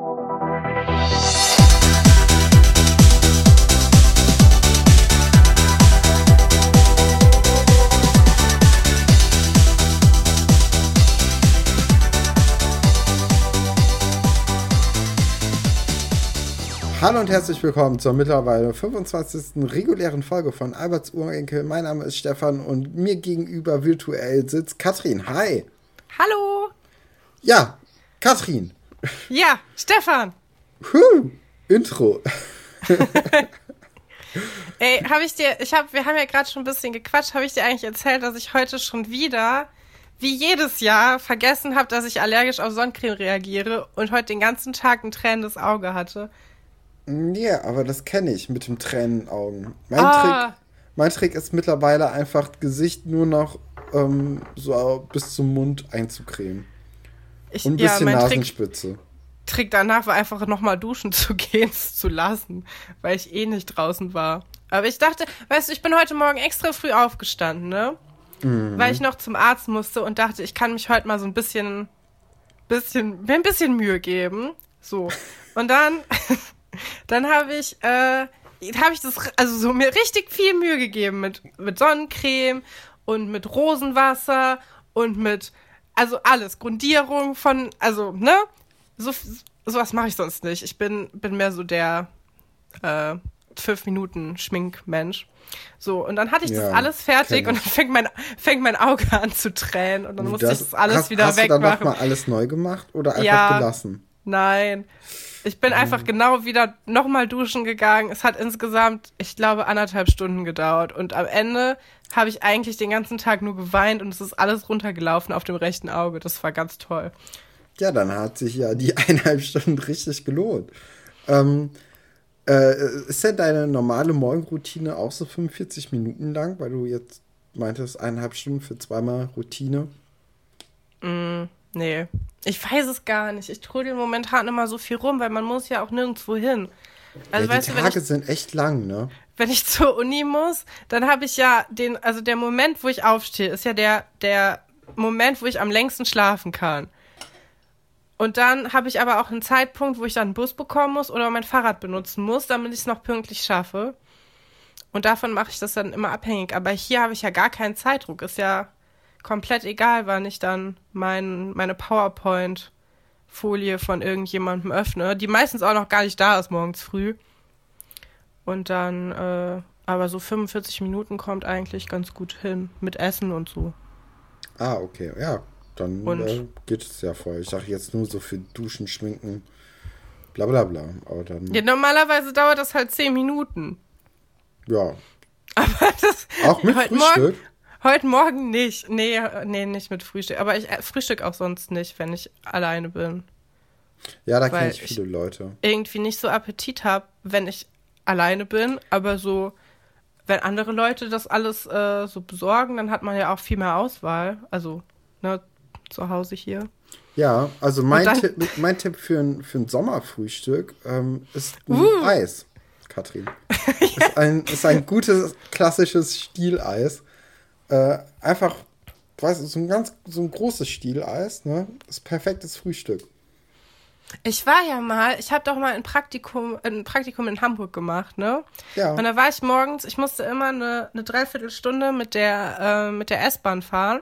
Hallo und herzlich willkommen zur mittlerweile 25. regulären Folge von Alberts Urenkel. Mein Name ist Stefan und mir gegenüber virtuell sitzt Katrin. Hi. Hallo. Ja, Katrin. Ja, Stefan. Huh, Intro. Ey, habe ich dir, ich habe, wir haben ja gerade schon ein bisschen gequatscht, habe ich dir eigentlich erzählt, dass ich heute schon wieder, wie jedes Jahr, vergessen habe, dass ich allergisch auf Sonnencreme reagiere und heute den ganzen Tag ein tränendes Auge hatte. Ja, aber das kenne ich mit dem Tränenaugen. Mein, ah. Trick, mein Trick ist mittlerweile einfach Gesicht nur noch ähm, so bis zum Mund einzucremen. Ich, Und ein bisschen ja, Nasenspitze. Trick, Trick danach war einfach nochmal duschen zu gehen zu lassen, weil ich eh nicht draußen war. Aber ich dachte, weißt du, ich bin heute Morgen extra früh aufgestanden, ne? Mhm. Weil ich noch zum Arzt musste und dachte, ich kann mich heute mal so ein bisschen, bisschen, mir ein bisschen Mühe geben. So. Und dann Dann habe ich, äh, habe ich das, also so mir richtig viel Mühe gegeben mit, mit Sonnencreme und mit Rosenwasser und mit, also alles, Grundierung von, also, ne? So, sowas mache ich sonst nicht. Ich bin, bin mehr so der, äh, fünf Minuten Schminkmensch. So, und dann hatte ich ja, das alles fertig und dann fängt mein, fängt mein Auge an zu tränen und dann musste das, ich das alles hast, wieder hast wegmachen. Hast du dann nochmal alles neu gemacht oder einfach ja, gelassen? Nein. Ich bin einfach genau wieder nochmal duschen gegangen. Es hat insgesamt, ich glaube, anderthalb Stunden gedauert. Und am Ende habe ich eigentlich den ganzen Tag nur geweint und es ist alles runtergelaufen auf dem rechten Auge. Das war ganz toll. Ja, dann hat sich ja die eineinhalb Stunden richtig gelohnt. Ähm, äh, ist denn deine normale Morgenroutine auch so 45 Minuten lang, weil du jetzt meintest, eineinhalb Stunden für zweimal Routine? Mm. Nee, ich weiß es gar nicht. Ich trudel momentan immer so viel rum, weil man muss ja auch nirgendwo hin. Also, ja, die weißt Tage du, ich, sind echt lang, ne? Wenn ich zur Uni muss, dann habe ich ja den, also der Moment, wo ich aufstehe, ist ja der, der Moment, wo ich am längsten schlafen kann. Und dann habe ich aber auch einen Zeitpunkt, wo ich dann einen Bus bekommen muss oder mein Fahrrad benutzen muss, damit ich es noch pünktlich schaffe. Und davon mache ich das dann immer abhängig. Aber hier habe ich ja gar keinen Zeitdruck. Ist ja komplett egal, wann ich dann mein, meine PowerPoint-Folie von irgendjemandem öffne, die meistens auch noch gar nicht da ist morgens früh. Und dann, äh, aber so 45 Minuten kommt eigentlich ganz gut hin mit Essen und so. Ah, okay, ja, dann äh, geht es ja voll. Ich dachte jetzt nur so für Duschen, Schminken, bla bla bla. Aber dann. Ja, normalerweise dauert das halt 10 Minuten. Ja. Aber das. Auch mit Frühstück? Morgen, Heute Morgen nicht. Nee, nee, nicht mit Frühstück. Aber ich äh, frühstück auch sonst nicht, wenn ich alleine bin. Ja, da kenne ich viele ich Leute. Irgendwie nicht so Appetit habe, wenn ich alleine bin, aber so, wenn andere Leute das alles äh, so besorgen, dann hat man ja auch viel mehr Auswahl. Also, ne, zu Hause hier. Ja, also mein, dann, Tipp, mein Tipp für ein, für ein Sommerfrühstück ähm, ist ein uh. Eis, Katrin. ja. ist, ein, ist ein gutes, klassisches Stieleis. Äh, einfach, weißt du, so ein ganz, so ein großes Stieleis, ne? ist perfektes Frühstück. Ich war ja mal, ich habe doch mal ein Praktikum, ein Praktikum in Hamburg gemacht, ne? Ja. Und da war ich morgens, ich musste immer eine, eine Dreiviertelstunde mit der, äh, mit der S-Bahn fahren.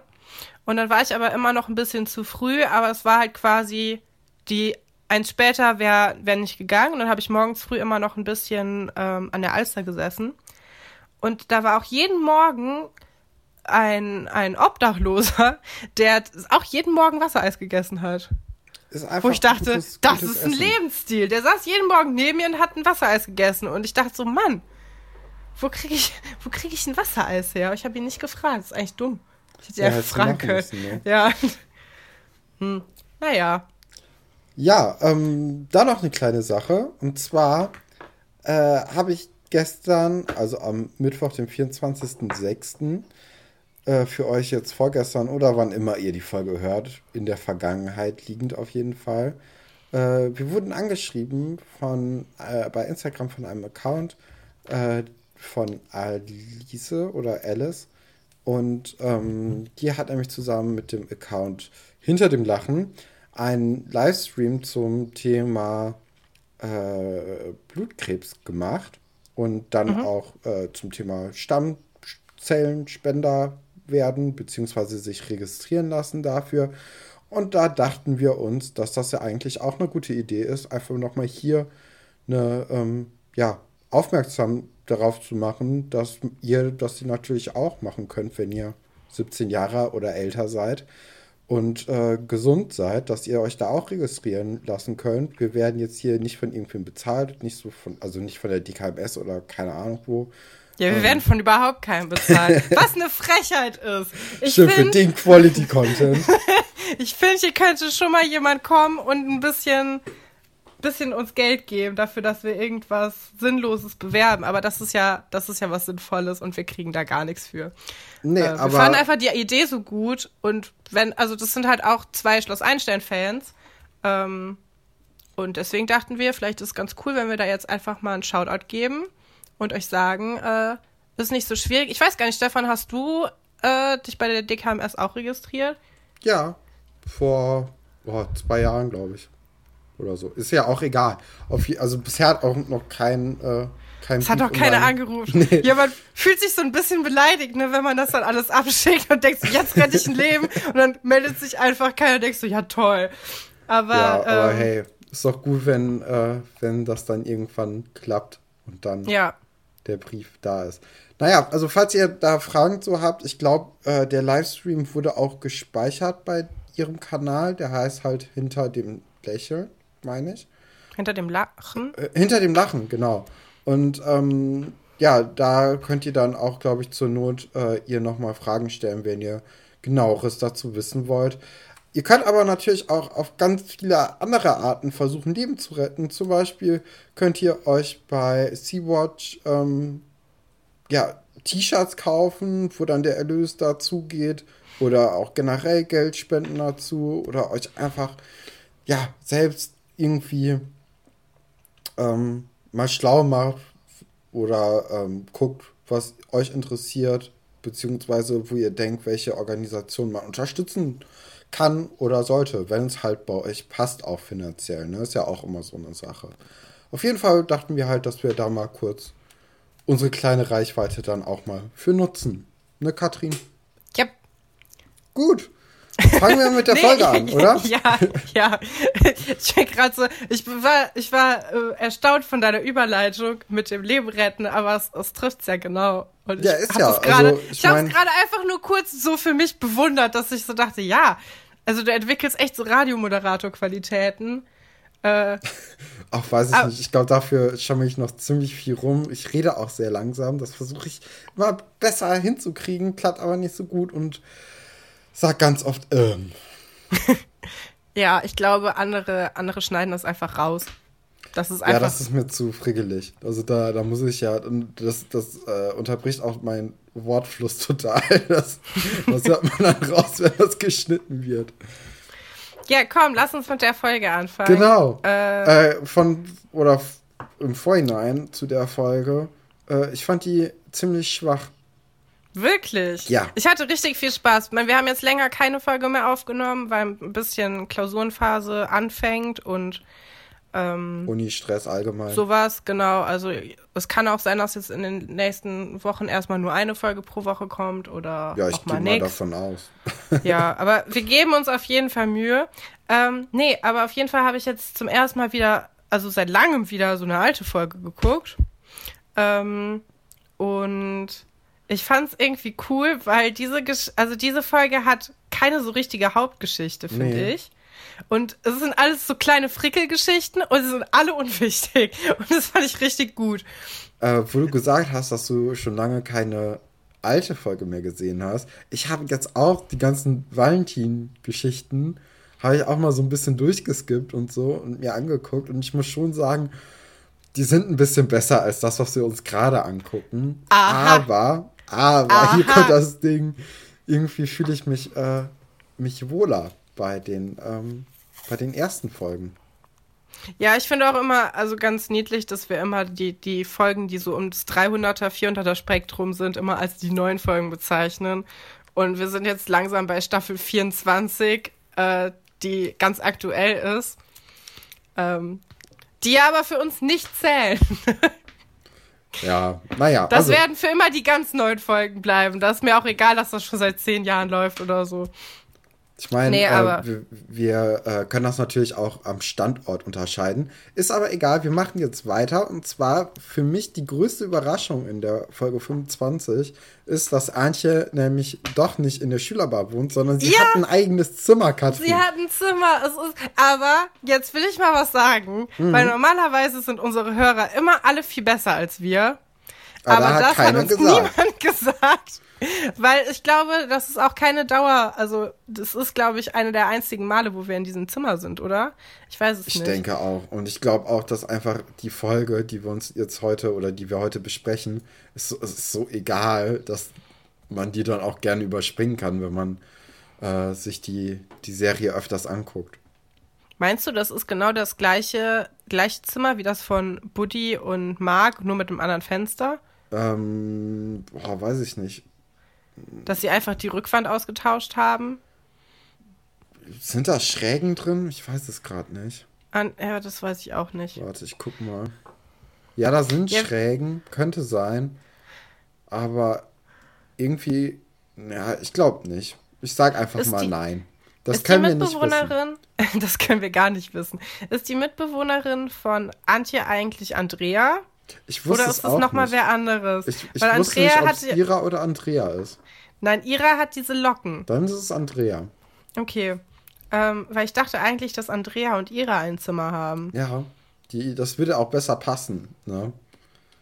Und dann war ich aber immer noch ein bisschen zu früh, aber es war halt quasi die eins später wäre wär nicht gegangen. Und dann habe ich morgens früh immer noch ein bisschen ähm, an der Alster gesessen. Und da war auch jeden Morgen ein, ein Obdachloser, der auch jeden Morgen Wassereis gegessen hat. Wo ich dachte, gutes, das gutes ist ein Essen. Lebensstil. Der saß jeden Morgen neben mir und hat ein Wassereis gegessen. Und ich dachte so, Mann, wo kriege ich, wo krieg ich ein Wassereis her? Ich habe ihn nicht gefragt. Das ist eigentlich dumm. Ich hätte ja, ja fragen können. Müssen, ne? Ja. Hm. Naja. Ja, ähm, da noch eine kleine Sache. Und zwar äh, habe ich gestern, also am Mittwoch, dem 24.06., äh, für euch jetzt vorgestern oder wann immer ihr die Folge hört, in der Vergangenheit liegend auf jeden Fall. Äh, wir wurden angeschrieben von äh, bei Instagram von einem Account äh, von Alice oder Alice. Und ähm, die hat nämlich zusammen mit dem Account hinter dem Lachen einen Livestream zum Thema äh, Blutkrebs gemacht und dann mhm. auch äh, zum Thema Stammzellenspender werden, beziehungsweise sich registrieren lassen dafür. Und da dachten wir uns, dass das ja eigentlich auch eine gute Idee ist, einfach nochmal hier eine, ähm, ja, aufmerksam darauf zu machen, dass ihr das natürlich auch machen könnt, wenn ihr 17 Jahre oder älter seid und äh, gesund seid, dass ihr euch da auch registrieren lassen könnt. Wir werden jetzt hier nicht von irgendwem bezahlt, nicht so von, also nicht von der DKMS oder keine Ahnung wo. Ja, wir ähm. werden von überhaupt keinem bezahlt. Was eine Frechheit ist. Ich Stimmt, find, für den Quality Content. ich finde, hier könnte schon mal jemand kommen und ein bisschen bisschen uns Geld geben dafür, dass wir irgendwas Sinnloses bewerben. Aber das ist ja, das ist ja was Sinnvolles und wir kriegen da gar nichts für. Nee, äh, wir aber fanden einfach die Idee so gut und wenn, also das sind halt auch zwei Schloss Einstein-Fans. Ähm, und deswegen dachten wir, vielleicht ist es ganz cool, wenn wir da jetzt einfach mal einen Shoutout geben und euch sagen, äh, ist nicht so schwierig. Ich weiß gar nicht, Stefan, hast du äh, dich bei der DKMS auch registriert? Ja, vor oh, zwei Jahren, glaube ich oder so. Ist ja auch egal. Auf, also bisher hat auch noch kein. Äh, kein es hat doch keiner angerufen. Nee. Ja, man fühlt sich so ein bisschen beleidigt, ne, wenn man das dann alles abschickt und denkt, jetzt rette ich ein Leben und dann meldet sich einfach keiner und denkst so, ja toll. Aber, ja, aber ähm, hey, ist doch gut, wenn, äh, wenn das dann irgendwann klappt und dann ja. Der Brief da ist. Naja, also falls ihr da Fragen zu habt, ich glaube, äh, der Livestream wurde auch gespeichert bei ihrem Kanal. Der heißt halt hinter dem Lächeln meine ich. Hinter dem Lachen? Äh, hinter dem Lachen, genau. Und ähm, ja, da könnt ihr dann auch, glaube ich, zur Not äh, ihr nochmal Fragen stellen, wenn ihr genaueres dazu wissen wollt. Ihr könnt aber natürlich auch auf ganz viele andere Arten versuchen, Leben zu retten. Zum Beispiel könnt ihr euch bei Sea-Watch ähm, ja, T-Shirts kaufen, wo dann der Erlös dazu geht. Oder auch generell Geld spenden dazu. Oder euch einfach ja, selbst irgendwie ähm, mal schlau macht oder ähm, guckt, was euch interessiert, beziehungsweise wo ihr denkt, welche Organisation man unterstützen kann oder sollte, wenn es halt bei euch passt, auch finanziell. Ne? Ist ja auch immer so eine Sache. Auf jeden Fall dachten wir halt, dass wir da mal kurz unsere kleine Reichweite dann auch mal für nutzen. Ne, Katrin? Ja. Gut. Fangen wir mit der nee, Folge an, oder? Ja, ja. Ich bin gerade so, ich war, ich war äh, erstaunt von deiner Überleitung mit dem Leben retten, aber es, es trifft's ja genau. Und ja, ist ja. Grade, also, ich ich habe es gerade einfach nur kurz so für mich bewundert, dass ich so dachte, ja, also du entwickelst echt so Radiomoderator-Qualitäten. Äh, Ach, weiß ich aber, nicht. Ich glaube, dafür schaue ich noch ziemlich viel rum. Ich rede auch sehr langsam. Das versuche ich immer besser hinzukriegen, klappt aber nicht so gut und sag ganz oft ähm. ja, ich glaube, andere, andere schneiden das einfach raus. Das ist einfach. Ja, das ist mir zu friggelig. Also da, da muss ich ja, das, das äh, unterbricht auch meinen Wortfluss total. Das, das hört man dann raus, wenn das geschnitten wird. Ja, komm, lass uns mit der Folge anfangen. Genau. Äh, äh, von, oder im Vorhinein zu der Folge. Äh, ich fand die ziemlich schwach. Wirklich? Ja. Ich hatte richtig viel Spaß. Wir haben jetzt länger keine Folge mehr aufgenommen, weil ein bisschen Klausurenphase anfängt und ähm, Uni-Stress allgemein. Sowas, genau. Also es kann auch sein, dass jetzt in den nächsten Wochen erstmal nur eine Folge pro Woche kommt oder ja, ich auch mal nichts. davon aus. ja, aber wir geben uns auf jeden Fall Mühe. Ähm, nee, aber auf jeden Fall habe ich jetzt zum ersten Mal wieder, also seit langem wieder so eine alte Folge geguckt. Ähm, und ich fand es irgendwie cool, weil diese, Gesch also diese Folge hat keine so richtige Hauptgeschichte, finde nee. ich. Und es sind alles so kleine Frickelgeschichten und sie sind alle unwichtig. Und das fand ich richtig gut. Äh, wo du gesagt hast, dass du schon lange keine alte Folge mehr gesehen hast. Ich habe jetzt auch die ganzen Valentin-Geschichten, habe ich auch mal so ein bisschen durchgeskippt und so und mir angeguckt. Und ich muss schon sagen, die sind ein bisschen besser als das, was wir uns gerade angucken. Aha. Aber aber Aha. hier kommt das Ding. Irgendwie fühle ich mich, äh, mich wohler bei den, ähm, bei den ersten Folgen. Ja, ich finde auch immer, also ganz niedlich, dass wir immer die, die Folgen, die so um das 300er, 400er Spektrum sind, immer als die neuen Folgen bezeichnen. Und wir sind jetzt langsam bei Staffel 24. Äh, die ganz aktuell ist, ähm, die aber für uns nicht zählen. Ja, naja. Das also, werden für immer die ganz neuen Folgen bleiben. Das ist mir auch egal, dass das schon seit zehn Jahren läuft oder so. Ich meine, Nee, äh, wir, wir äh, können das natürlich auch am Standort unterscheiden. Ist aber egal, wir machen jetzt weiter. Und zwar für mich die größte Überraschung in der Folge 25 ist, dass Antje nämlich doch nicht in der Schülerbar wohnt, sondern sie Ja! hat ein eigenes Zimmer, Katrin. Sie hat ein Zimmer. Es ist, aber jetzt will ich mal was sagen, Mhm. weil normalerweise sind unsere Hörer immer alle viel besser als wir. Aber Aber, das hat uns gesagt. niemand gesagt. Weil ich glaube, das ist auch keine Dauer. Also, das ist, glaube ich, eine der einzigen Male, wo wir in diesem Zimmer sind, oder? Ich weiß es Ich nicht. denke auch. Und ich glaube auch, dass einfach die Folge, die wir uns jetzt heute oder die wir heute besprechen, ist ist so egal, dass man die dann auch gerne überspringen kann, wenn man äh, sich die, die Serie öfters anguckt. Meinst du, das ist genau das gleiche, gleiche Zimmer wie das von Buddy und Mark, nur mit einem anderen Fenster? Ähm, boah, weiß ich nicht. Dass sie einfach die Rückwand ausgetauscht haben? Sind da Schrägen drin? Ich weiß es gerade nicht. An, ja, das weiß ich auch nicht. Warte, ich guck mal. Ja, da sind Ja. Schrägen, könnte sein. Aber irgendwie, ja, ich glaube nicht. Ich sag einfach Ist mal die- nein. Das ist die können wir nicht wissen. Mitbewohnerin, das können wir gar nicht wissen, ist die Mitbewohnerin von Antje eigentlich Andrea? Ich wusste Oder es ist das auch nochmal wer anderes? Ich, ich Weil wusste Andrea nicht, ob es Ira oder Andrea ist. Nein, Ira hat diese Locken. Dann ist es Andrea. Okay. Ähm, weil ich dachte eigentlich, dass Andrea und Ira ein Zimmer haben. Ja, die, das würde auch besser passen. Ne?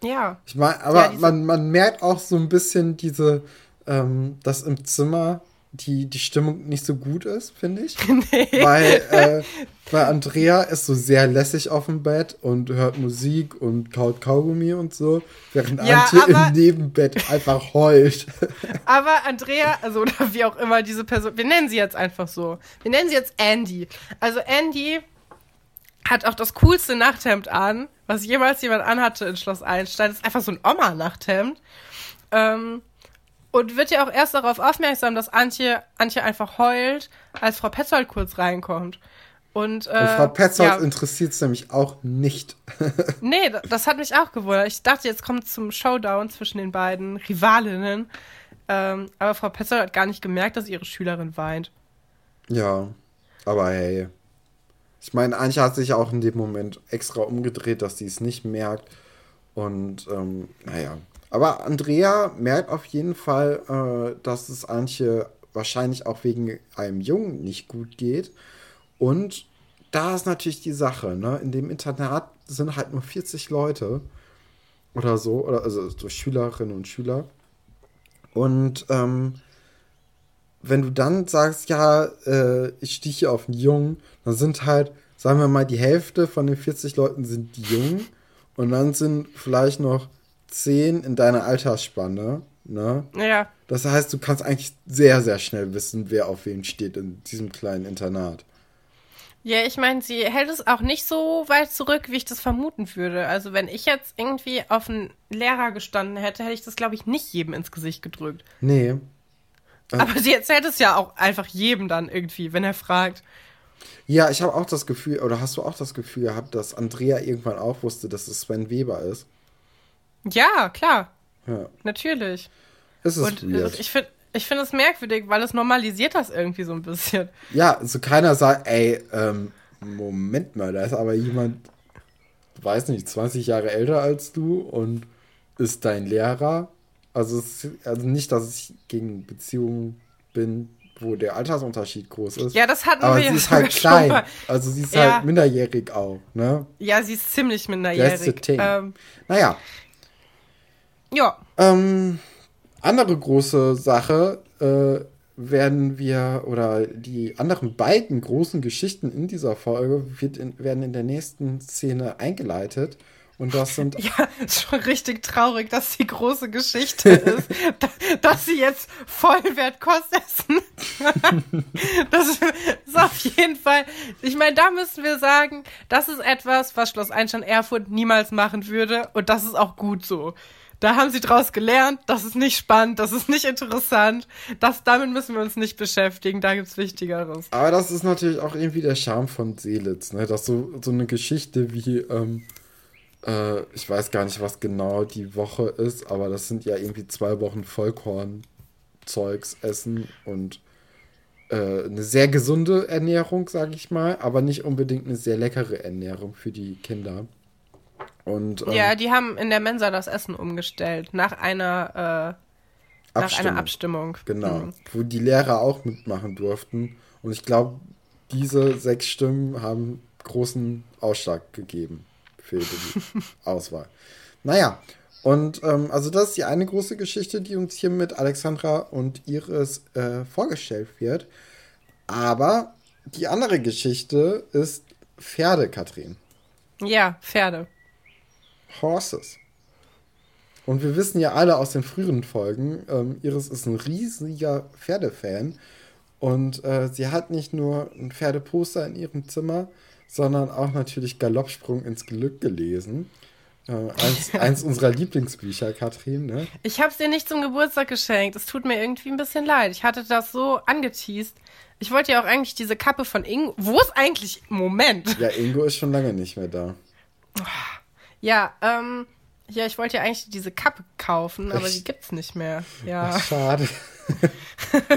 Ja. Ich meine, aber Ja, man, man merkt auch so ein bisschen diese, ähm, dass im Zimmer die, die Stimmung nicht so gut ist, finde ich. Weil, äh, weil Andrea ist so sehr lässig auf dem Bett und hört Musik und kaut Kaugummi und so, während Ja, Antje im Nebenbett einfach heult. Aber Andrea, also oder wie auch immer diese Person, wir nennen sie jetzt einfach so. Wir nennen sie jetzt Andy. Also Andy hat auch das coolste Nachthemd an, was jemals jemand anhatte in Schloss Einstein. Das ist einfach so ein Oma-Nachthemd. Ähm, und wird ja auch erst darauf aufmerksam, dass Antje, Antje einfach heult, als Frau Petzold kurz reinkommt. Und, äh, Und Frau Petzold ja, interessiert es nämlich auch nicht. Nee, da- das hat mich auch gewundert. Ich dachte, jetzt kommt es zum Showdown zwischen den beiden Rivalinnen. Ähm, aber Frau Petzold hat gar nicht gemerkt, dass ihre Schülerin weint. Ja, aber hey. Ich meine, Antje hat sich auch in dem Moment extra umgedreht, dass sie es nicht merkt. Und ähm, naja. Aber Andrea merkt auf jeden Fall, äh, dass es Antje wahrscheinlich auch wegen einem Jungen nicht gut geht. Und da ist natürlich die Sache, ne? In dem Internat sind halt nur 40 Leute oder so, oder also so Schülerinnen und Schüler. Und ähm, wenn du dann sagst, ja, äh, ich hier auf einen Jungen, dann sind halt, sagen wir mal, die Hälfte von den 40 Leuten sind die Jungen und dann sind vielleicht noch 10 in deiner Altersspanne, ne? Ja, Das heißt, du kannst eigentlich sehr, sehr schnell wissen, wer auf wen steht in diesem kleinen Internat. ja, ich meine, sie hält es auch nicht so weit zurück, wie ich das vermuten würde. Also wenn ich jetzt irgendwie auf einen Lehrer gestanden hätte, hätte ich das, glaube ich, nicht jedem ins Gesicht gedrückt. Nee. Ja. Aber sie erzählt es ja auch einfach jedem dann irgendwie, wenn er fragt. Ja, ich habe auch das Gefühl, oder hast du auch das Gefühl gehabt, dass Andrea irgendwann auch wusste, dass es Sven Weber ist? Ja, klar, Ja. natürlich. Es ist Und weird. ich finde ich finde es merkwürdig, weil es normalisiert das irgendwie so ein bisschen. Ja, so keiner sagt, ey, ähm, Moment mal, da ist aber jemand, weiß nicht, 20 Jahre älter als du und ist dein Lehrer. Also, es, also nicht, dass ich gegen Beziehungen bin, wo der Altersunterschied groß ist. Ja, das hatten aber wir sie ja ist halt klein. mal. Also sie ist Ja. halt minderjährig auch, ne? Ja, sie ist ziemlich minderjährig. Ähm, Naja, ja, Ähm, andere große Sache äh, werden wir, oder die anderen beiden großen Geschichten in dieser Folge wird in, werden in der nächsten Szene eingeleitet. Und das sind, ja, ist schon richtig traurig, dass die große Geschichte ist, da- dass sie jetzt Vollwertkost essen. das ist auf jeden Fall, ich meine, da müssen wir sagen, das ist etwas, was Schloss Einstein Erfurt niemals machen würde und das ist auch gut so. Da haben sie draus gelernt, das ist nicht spannend, das ist nicht interessant, das, damit müssen wir uns nicht beschäftigen, da gibt's Wichtigeres. Aber das ist natürlich auch irgendwie der Charme von Seelitz, ne? Dass so, so eine Geschichte wie, ähm, äh, ich weiß gar nicht, was genau die Woche ist, aber das sind ja irgendwie zwei Wochen Vollkorn-Zeugs essen und äh, eine sehr gesunde Ernährung, sage ich mal, aber nicht unbedingt eine sehr leckere Ernährung für die Kinder. Und, ähm, ja, die haben in der Mensa das Essen umgestellt nach einer, äh, nach einer Abstimmung. Genau, mhm. wo die Lehrer auch mitmachen durften. Und ich glaube, diese sechs Stimmen haben großen Ausschlag gegeben für die Auswahl. Naja, und ähm, also das ist die eine große Geschichte, die uns hier mit Alexandra und Iris äh, vorgestellt wird. Aber die andere Geschichte ist Pferde, Katrin. Ja, Pferde. Horses. Und wir wissen ja alle aus den früheren Folgen, ähm, Iris ist ein riesiger Pferdefan. Und äh, sie hat nicht nur ein Pferdeposter in ihrem Zimmer, sondern auch natürlich Galoppsprung ins Glück gelesen. Äh, eins, eins unserer Lieblingsbücher, Katrin. Ne? Ich habe es dir nicht zum Geburtstag geschenkt. Es tut mir irgendwie ein bisschen leid. Ich hatte das so angeteased. Ich wollte ja auch eigentlich diese Kappe von Ingo. Wo ist eigentlich. Moment. Ja, Ingo ist schon lange nicht mehr da. Ja, ähm, ja, ich wollte ja eigentlich diese Kappe kaufen, aber die gibt's nicht mehr. Ja. Ach, schade.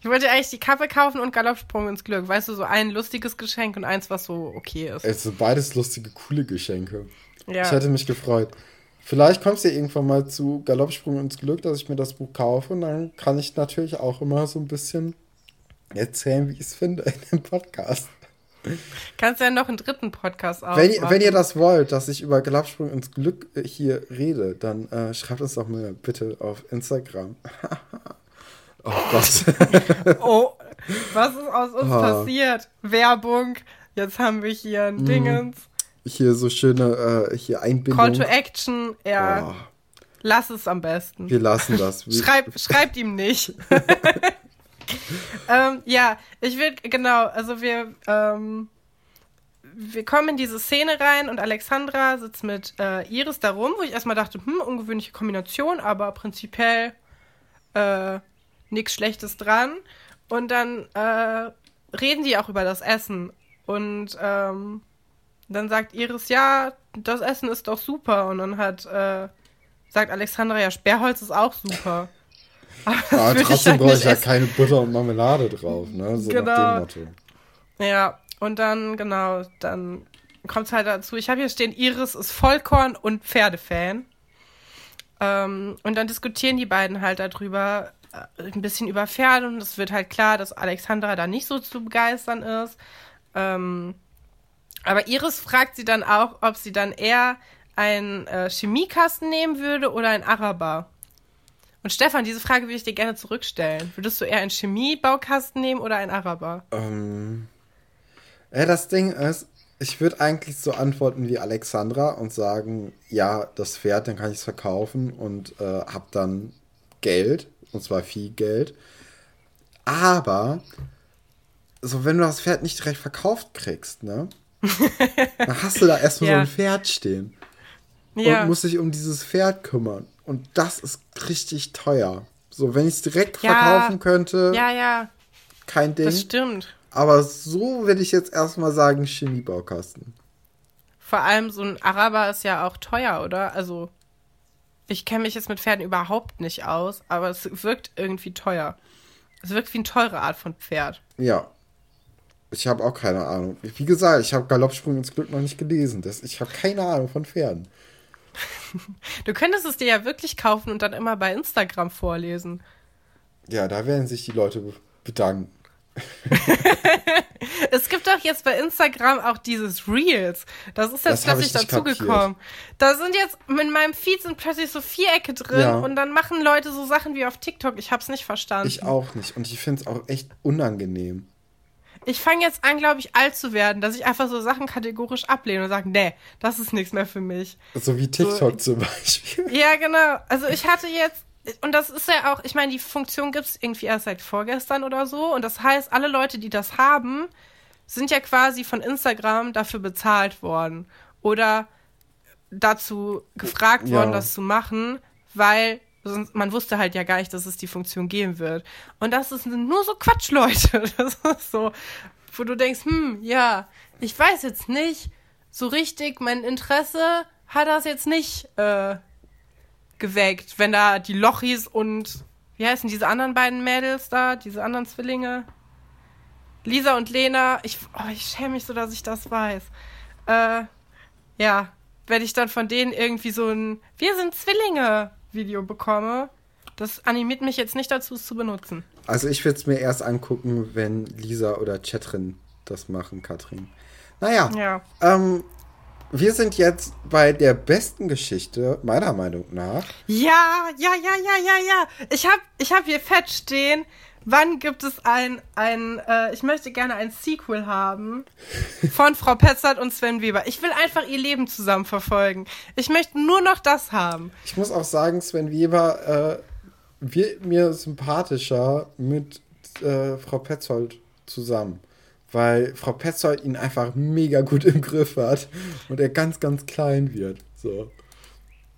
ich wollte eigentlich die Kappe kaufen und Galoppsprung ins Glück. Weißt du, so ein lustiges Geschenk und eins, was so okay ist. Es sind beides lustige, coole Geschenke. Ja. Ich hätte mich gefreut. Vielleicht kommst du ja irgendwann mal zu Galoppsprung ins Glück, dass ich mir das Buch kaufe und dann kann ich natürlich auch immer so ein bisschen erzählen, wie ich es finde in dem Podcast. Kannst du ja noch einen dritten Podcast aufmachen. Wenn, wenn ihr das wollt, dass ich über Galoppsprung ins Glück äh, hier rede, dann äh, schreibt uns doch mal bitte auf Instagram. oh Gott. oh, was ist aus uns oh. passiert? Werbung. Jetzt haben wir hier ein mm. Dingens. Hier so schöne äh, hier Einbindung. Call to Action, ja. Oh. Lass es am besten. Wir lassen das. Schreib, schreibt ihm nicht. Ähm, ja, ich will, genau, also wir, ähm, wir kommen in diese Szene rein und Alexandra sitzt mit äh, Iris da rum, wo ich erstmal dachte, hm, ungewöhnliche Kombination, aber prinzipiell äh, nichts Schlechtes dran. Und dann äh, reden die auch über das Essen. Und ähm, dann sagt Iris, ja, das Essen ist doch super. Und dann hat, äh, sagt Alexandra, ja, Sperrholz ist auch super. Aber trotzdem brauche ich ja keine Butter und Marmelade drauf, ne? So genau. nach dem Motto. Ja, und dann, genau, dann kommt es halt dazu. Ich habe hier stehen, Iris ist Vollkorn und Pferdefan. Ähm, und dann diskutieren die beiden halt darüber, äh, ein bisschen über Pferde. Und es wird halt klar, dass Alexandra da nicht so zu begeistern ist. Ähm, aber Iris fragt sie dann auch, ob sie dann eher einen äh, Chemiekasten nehmen würde oder einen Araber. Und Stefan, diese Frage würde ich dir gerne zurückstellen. Würdest du eher einen Chemiebaukasten nehmen oder einen Araber? Ähm, ja, das Ding ist, ich würde eigentlich so antworten wie Alexandra und sagen, ja, das Pferd, dann kann ich es verkaufen und äh, habe dann Geld, und zwar viel Geld. Aber, so wenn du das Pferd nicht direkt verkauft kriegst, ne? dann hast du da erstmal ja. so ein Pferd stehen. Ja. Und musst dich um dieses Pferd kümmern. Und das ist richtig teuer. So, wenn ich es direkt ja, verkaufen könnte. Ja, ja. Kein Ding. Das stimmt. Aber so würde ich jetzt erstmal sagen, Chemiebaukasten. Vor allem so ein Araber ist ja auch teuer, oder? Also, ich kenne mich jetzt mit Pferden überhaupt nicht aus, aber es wirkt irgendwie teuer. Es wirkt wie eine teure Art von Pferd. Ja. Ich habe auch keine Ahnung. Wie gesagt, ich habe Galoppsprung ins Glück noch nicht gelesen. Das, ich habe keine Ahnung von Pferden. Du könntest es dir ja wirklich kaufen und dann immer bei Instagram vorlesen. Ja, da werden sich die Leute bedanken. es gibt doch jetzt bei Instagram auch dieses Reels. Das ist jetzt das plötzlich dazugekommen. Da sind jetzt, in meinem Feed sind plötzlich so Vierecke drin ja. und dann machen Leute so Sachen wie auf TikTok. Ich hab's nicht verstanden. Ich auch nicht. Und ich finde es auch echt unangenehm ich fange jetzt an, glaube ich, alt zu werden, dass ich einfach so Sachen kategorisch ablehne und sage, nee, das ist nichts mehr für mich. So wie TikTok so, zum Beispiel. Ja, genau. Also ich hatte jetzt, und das ist ja auch, ich meine, die Funktion gibt es irgendwie erst seit vorgestern oder so. Und das heißt, alle Leute, die das haben, sind ja quasi von Instagram dafür bezahlt worden. Oder dazu gefragt worden, Ja. das zu machen, weil man wusste halt ja gar nicht, dass es die Funktion geben wird. Und das ist nur so Quatsch, Leute. Das ist so, wo du denkst, hm, ja, ich weiß jetzt nicht so richtig, mein Interesse hat das jetzt nicht äh, geweckt, wenn da die Lochis und wie heißen diese anderen beiden Mädels da, diese anderen Zwillinge? Lisa und Lena, ich, oh, ich schäme mich so, dass ich das weiß. Äh, ja, wenn ich dann von denen irgendwie so ein Wir sind Zwillinge Video bekomme, das animiert mich jetzt nicht dazu, es zu benutzen. Also ich würde es mir erst angucken, wenn Lisa oder Chetrin das machen, Katrin. Naja, Ja. ähm, wir sind jetzt bei der besten Geschichte, meiner Meinung nach. Ja, ja, ja, ja, ja, ja. Ich hab, ich hab hier fett stehen. Wann gibt es ein, ein, äh, ich möchte gerne ein Sequel haben von Frau Petzert und Sven Weber. Ich will einfach ihr Leben zusammen verfolgen. Ich möchte nur noch das haben. Ich muss auch sagen, Sven Weber äh, wird mir sympathischer mit äh, Frau Petzold zusammen. Weil Frau Petzold ihn einfach mega gut im Griff hat und er ganz, ganz klein wird. So.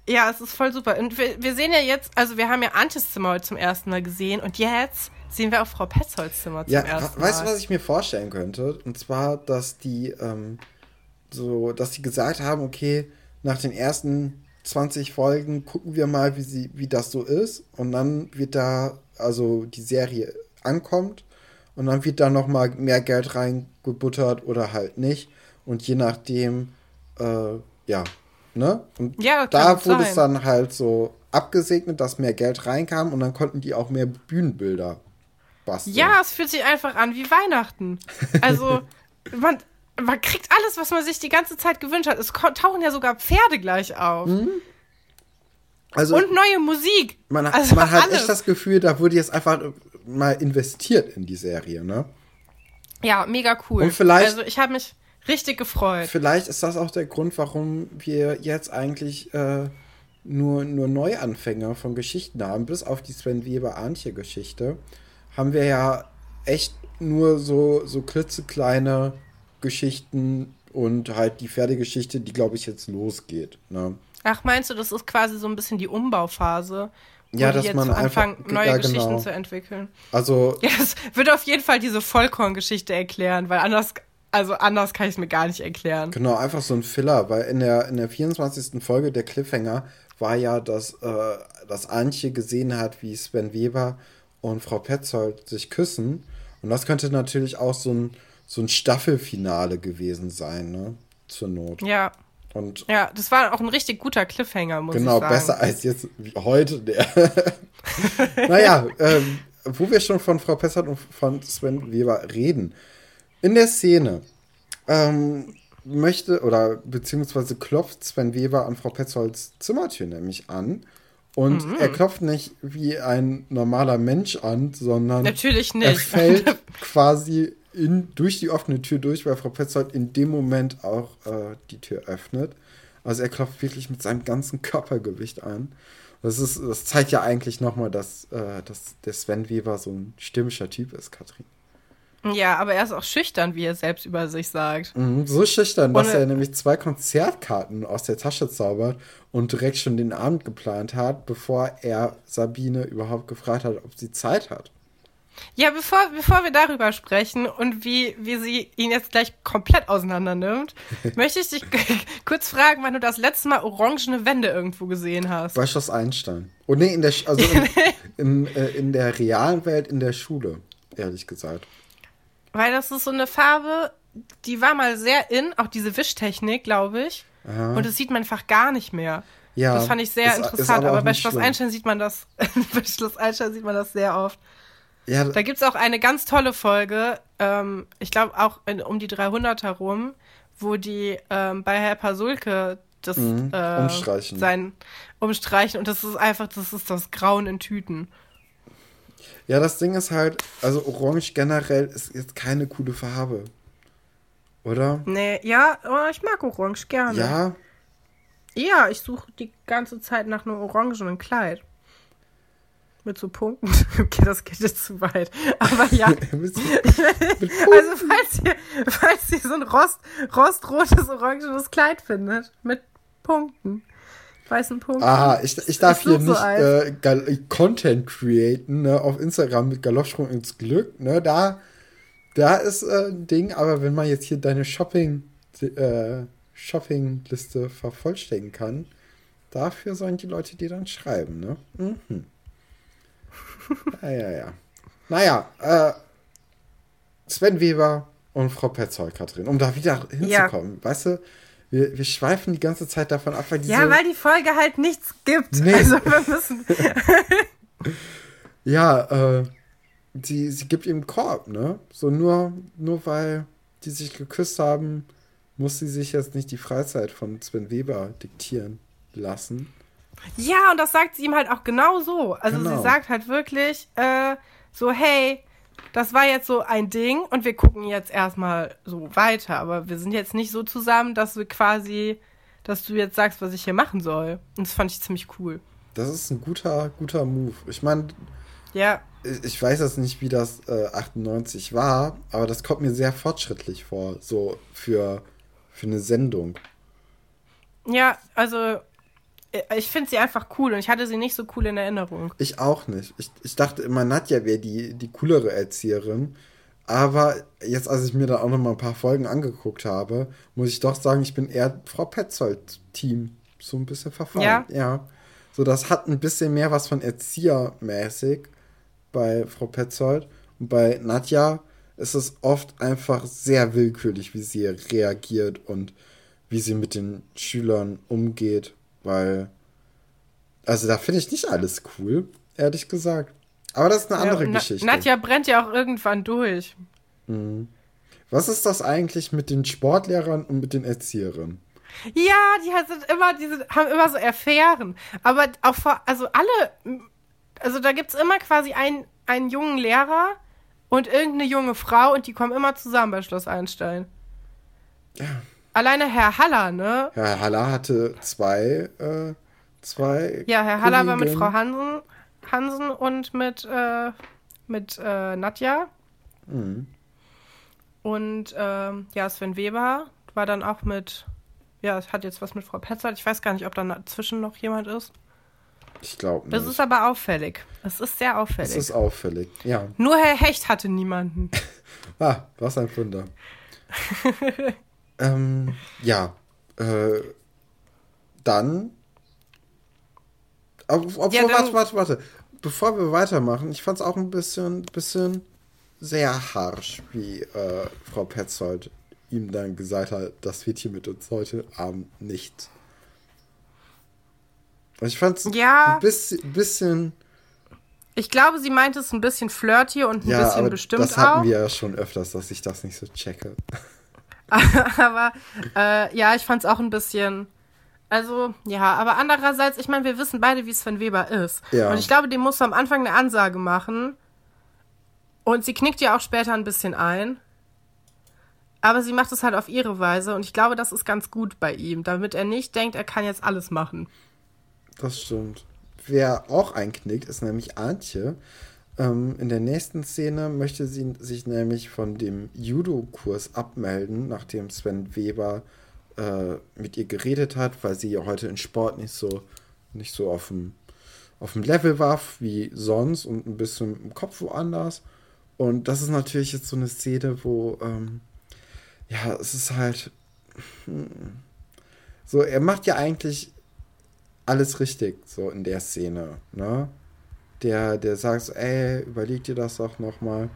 Ja, es ist voll super. Und wir, wir sehen ja jetzt, also wir haben ja Antjes Zimmer heute zum ersten Mal gesehen und jetzt sehen wir auch Frau Petzolds Zimmer zum Ja, ersten weißt du, Mal. was ich mir vorstellen könnte? Und zwar, dass die ähm, so, dass die gesagt haben, okay, nach den ersten 20 Folgen gucken wir mal, wie sie, wie das so ist. Und dann wird da, also die Serie ankommt und dann wird da noch mal mehr Geld reingebuttert oder halt nicht. Und je nachdem, äh, ja, ne? Und Ja, da wurde es sein. dann halt so abgesegnet, dass mehr Geld reinkam und dann konnten die auch mehr Bühnenbilder basteln. Ja, es fühlt sich einfach an wie Weihnachten. Also, man, man kriegt alles, was man sich die ganze Zeit gewünscht hat. Es tauchen ja sogar Pferde gleich auf. also Und neue Musik. man, also man hat alles. echt das Gefühl, da wurde jetzt einfach mal investiert in die Serie, ne? Ja, mega cool. Und vielleicht- Also, ich habe mich richtig gefreut. Vielleicht ist das auch der Grund, warum wir jetzt eigentlich äh, nur, nur Neuanfänger von Geschichten haben. Bis auf die Sven Weber-Antje-Geschichte haben wir ja echt nur so, so klitzekleine Geschichten und halt die Pferdegeschichte, die, glaube ich, jetzt losgeht. Ne? Ach, meinst du, das ist quasi so ein bisschen die Umbaufphase? Wo Ja, dass jetzt man anfangen, neue ja, Geschichten genau. zu entwickeln. Also, Ja, es wird auf jeden Fall diese Vollkorn-Geschichte erklären, weil anders, also anders kann ich es mir gar nicht erklären. Genau, einfach so ein Filler, weil in der, in der 24. Folge der Cliffhanger war ja, dass, äh, dass Antje gesehen hat, wie Sven Weber und Frau Petzold sich küssen. Und das könnte natürlich auch so ein, so ein Staffelfinale gewesen sein, ne? Zur Not. Ja, Und ja, das war auch ein richtig guter Cliffhanger, muss genau, ich sagen. besser als jetzt heute der. naja, ähm, wo wir schon von Frau Petzold und von Sven Weber reden. In der Szene ähm, möchte oder beziehungsweise klopft Sven Weber an Frau Petzolds Zimmertür nämlich an. Und Mhm. er klopft nicht wie ein normaler Mensch an, sondern Natürlich er nicht. fällt quasi in, durch die offene Tür durch, weil Frau Petzold in dem Moment auch äh, die Tür öffnet. Also er klopft wirklich mit seinem ganzen Körpergewicht an. Das, ist, das zeigt ja eigentlich nochmal, dass, äh, dass der Sven Weber so ein stimmischer Typ ist, Katrin. Ja, aber er ist auch schüchtern, wie er selbst über sich sagt. Mhm, so schüchtern, dass Ohne- er nämlich zwei Konzertkarten aus der Tasche zaubert und direkt schon den Abend geplant hat, bevor er Sabine überhaupt gefragt hat, ob sie Zeit hat. Ja, bevor, bevor wir darüber sprechen und wie, wie sie ihn jetzt gleich komplett auseinander nimmt, möchte ich dich kurz fragen, wann du das letzte Mal orangene Wände irgendwo gesehen hast. Bei Schloss Einstein. Oh nee, in der, also in, in, äh, in der realen Welt in der Schule, ehrlich gesagt. Weil das ist so eine Farbe, die war mal sehr in, auch diese Wischtechnik, glaube ich. Aha. Und das sieht man einfach gar nicht mehr. Ja, das fand ich sehr ist- ist interessant, aber aber, auch bei Schloss schlimm. Einstein sieht man das, bei Schloss Einstein sieht man das sehr oft. Ja, Da gibt's auch eine ganz tolle Folge, ähm, ich glaube auch in, um die 300 herum, wo die ähm, bei Herr Pasulke das Mhm, äh, umstreichen. sein umstreichen und das ist einfach, das ist das Grauen in Tüten. Ja, das Ding ist halt, also Orange generell ist jetzt keine coole Farbe. Oder? Nee, ja, aber ich mag Orange gerne. Ja, Ja, ich suche die ganze Zeit nach einem orangenen Kleid. Mit so Punkten. Okay, das geht jetzt zu weit. Aber ja. Also falls ihr, falls ihr so ein Rost, rostrotes, orangenes Kleid findet, mit Punkten. Weißen Punkten. Aha, ich, ich darf hier nicht äh, Content createn, ne, auf Instagram mit Galoppsprung ins Glück, ne, da, da ist äh, ein Ding, aber wenn man jetzt hier deine Shopping, äh, Shopping-Liste vervollständigen kann, dafür sollen die Leute dir dann schreiben, ne? Mhm. ja, ja, ja. Naja, äh, Sven Weber und Frau Petzold, Katrin, um da wieder hinzukommen. Ja. Weißt du, wir, wir schweifen die ganze Zeit davon ab, weil diese. Ja, weil die Folge halt nichts gibt. Nee. Also wir müssen. ja, äh, sie, sie gibt ihm Korb, ne? So nur, nur weil die sich geküsst haben, muss sie sich jetzt nicht die Freizeit von Sven Weber diktieren lassen. Ja, und das sagt sie ihm halt auch genau so. Also genau. sie sagt halt wirklich äh, so, hey, das war jetzt so ein Ding und wir gucken jetzt erstmal so weiter. Aber wir sind jetzt nicht so zusammen, dass wir quasi, dass du jetzt sagst, was ich hier machen soll. Und das fand ich ziemlich cool. Das ist ein guter, guter Move. Ich meine, ja. Ich weiß jetzt nicht, wie das äh, 98 war, aber das kommt mir sehr fortschrittlich vor, so für, für eine Sendung. Ja, also ich finde sie einfach cool und ich hatte sie nicht so cool in Erinnerung. Ich auch nicht. Ich, ich dachte immer, Nadja wäre die, die coolere Erzieherin. Aber jetzt, als ich mir da auch noch mal ein paar Folgen angeguckt habe, muss ich doch sagen, ich bin eher Frau Petzold-Team. So ein bisschen verfallen. Ja. ja. So, das hat ein bisschen mehr was von Erziehermäßig bei Frau Petzold. Und bei Nadja ist es oft einfach sehr willkürlich, wie sie reagiert und wie sie mit den Schülern umgeht. Weil, also da finde ich nicht alles cool, ehrlich gesagt. Aber das ist eine andere ja, Geschichte. Nadja brennt ja auch irgendwann durch. Mhm. Was ist das eigentlich mit den Sportlehrern und mit den Erzieherinnen? Ja, die sind immer, die sind, haben immer so Affären. Aber auch vor, also alle, also da gibt es immer quasi einen, einen jungen Lehrer und irgendeine junge Frau und die kommen immer zusammen bei Schloss Einstein. Ja. Alleine Herr Haller, ne? Herr Haller hatte zwei, äh, zwei. Ja, Herr Haller war mit Frau Hansen, Hansen und mit, äh, mit äh, Nadja. Mhm. Und ähm, ja, Sven Weber war dann auch mit, ja, es hat jetzt was mit Frau Petzold. Ich weiß gar nicht, ob da dazwischen noch jemand ist. Ich glaube nicht. Das ist aber auffällig. Es ist sehr auffällig. Es ist auffällig, ja. Nur Herr Hecht hatte niemanden. ah, was ein Wunder. Ähm, ja. Äh, dann. Obwohl, ja, warte, warte, warte. Bevor wir weitermachen, ich fand es auch ein bisschen, bisschen sehr harsch, wie äh, Frau Petzold ihm dann gesagt hat, das wird hier mit uns heute Abend nicht. Ich fand es ja. ein bisschen, bisschen. Ich glaube, sie meint es ein bisschen flirty und ein ja, bisschen bestimmt auch. Das hatten auch. wir ja schon öfters, dass ich das nicht so checke. aber äh, ja, ich fand es auch ein bisschen. Also, ja, aber andererseits, ich meine, wir wissen beide, wie Sven Weber ist. Ja. Und ich glaube, dem musst du am Anfang eine Ansage machen. Und sie knickt ja auch später ein bisschen ein. Aber sie macht es halt auf ihre Weise. Und ich glaube, das ist ganz gut bei ihm, damit er nicht denkt, er kann jetzt alles machen. Das stimmt. Wer auch einknickt, ist nämlich Antje. Ähm, in der nächsten Szene möchte sie sich nämlich von dem Judo-Kurs abmelden, nachdem Sven Weber äh, mit ihr geredet hat, weil sie ja heute in Sport nicht so, nicht so auf dem, auf dem Level war wie sonst und ein bisschen im Kopf woanders. Und das ist natürlich jetzt so eine Szene, wo, ähm, ja, es ist halt. Hm, so, er macht ja eigentlich alles richtig, so in der Szene, ne? Der, der sagt so, ey, überleg dir das doch nochmal.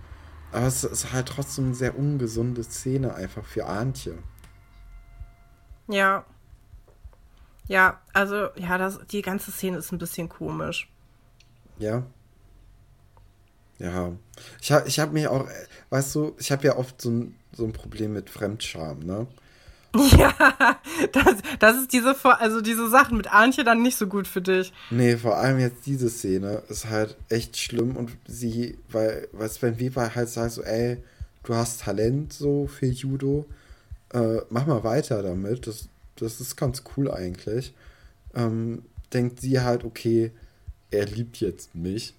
Aber es ist halt trotzdem eine sehr ungesunde Szene einfach für Antje. Ja. Ja, also, ja, das, die ganze Szene ist ein bisschen komisch. Ja. Ja. Ich habe ich hab mich auch, weißt du, ich habe ja oft so ein, so ein Problem mit Fremdscham, ne? Ja, das, das ist diese, also diese Sachen mit Antje dann nicht so gut für dich. Nee, vor allem jetzt diese Szene ist halt echt schlimm und sie, weil, weil Sven Weber halt sagt so, ey, du hast Talent so für Judo, äh, mach mal weiter damit, das, das ist ganz cool eigentlich. Ähm, denkt sie halt, okay, er liebt jetzt mich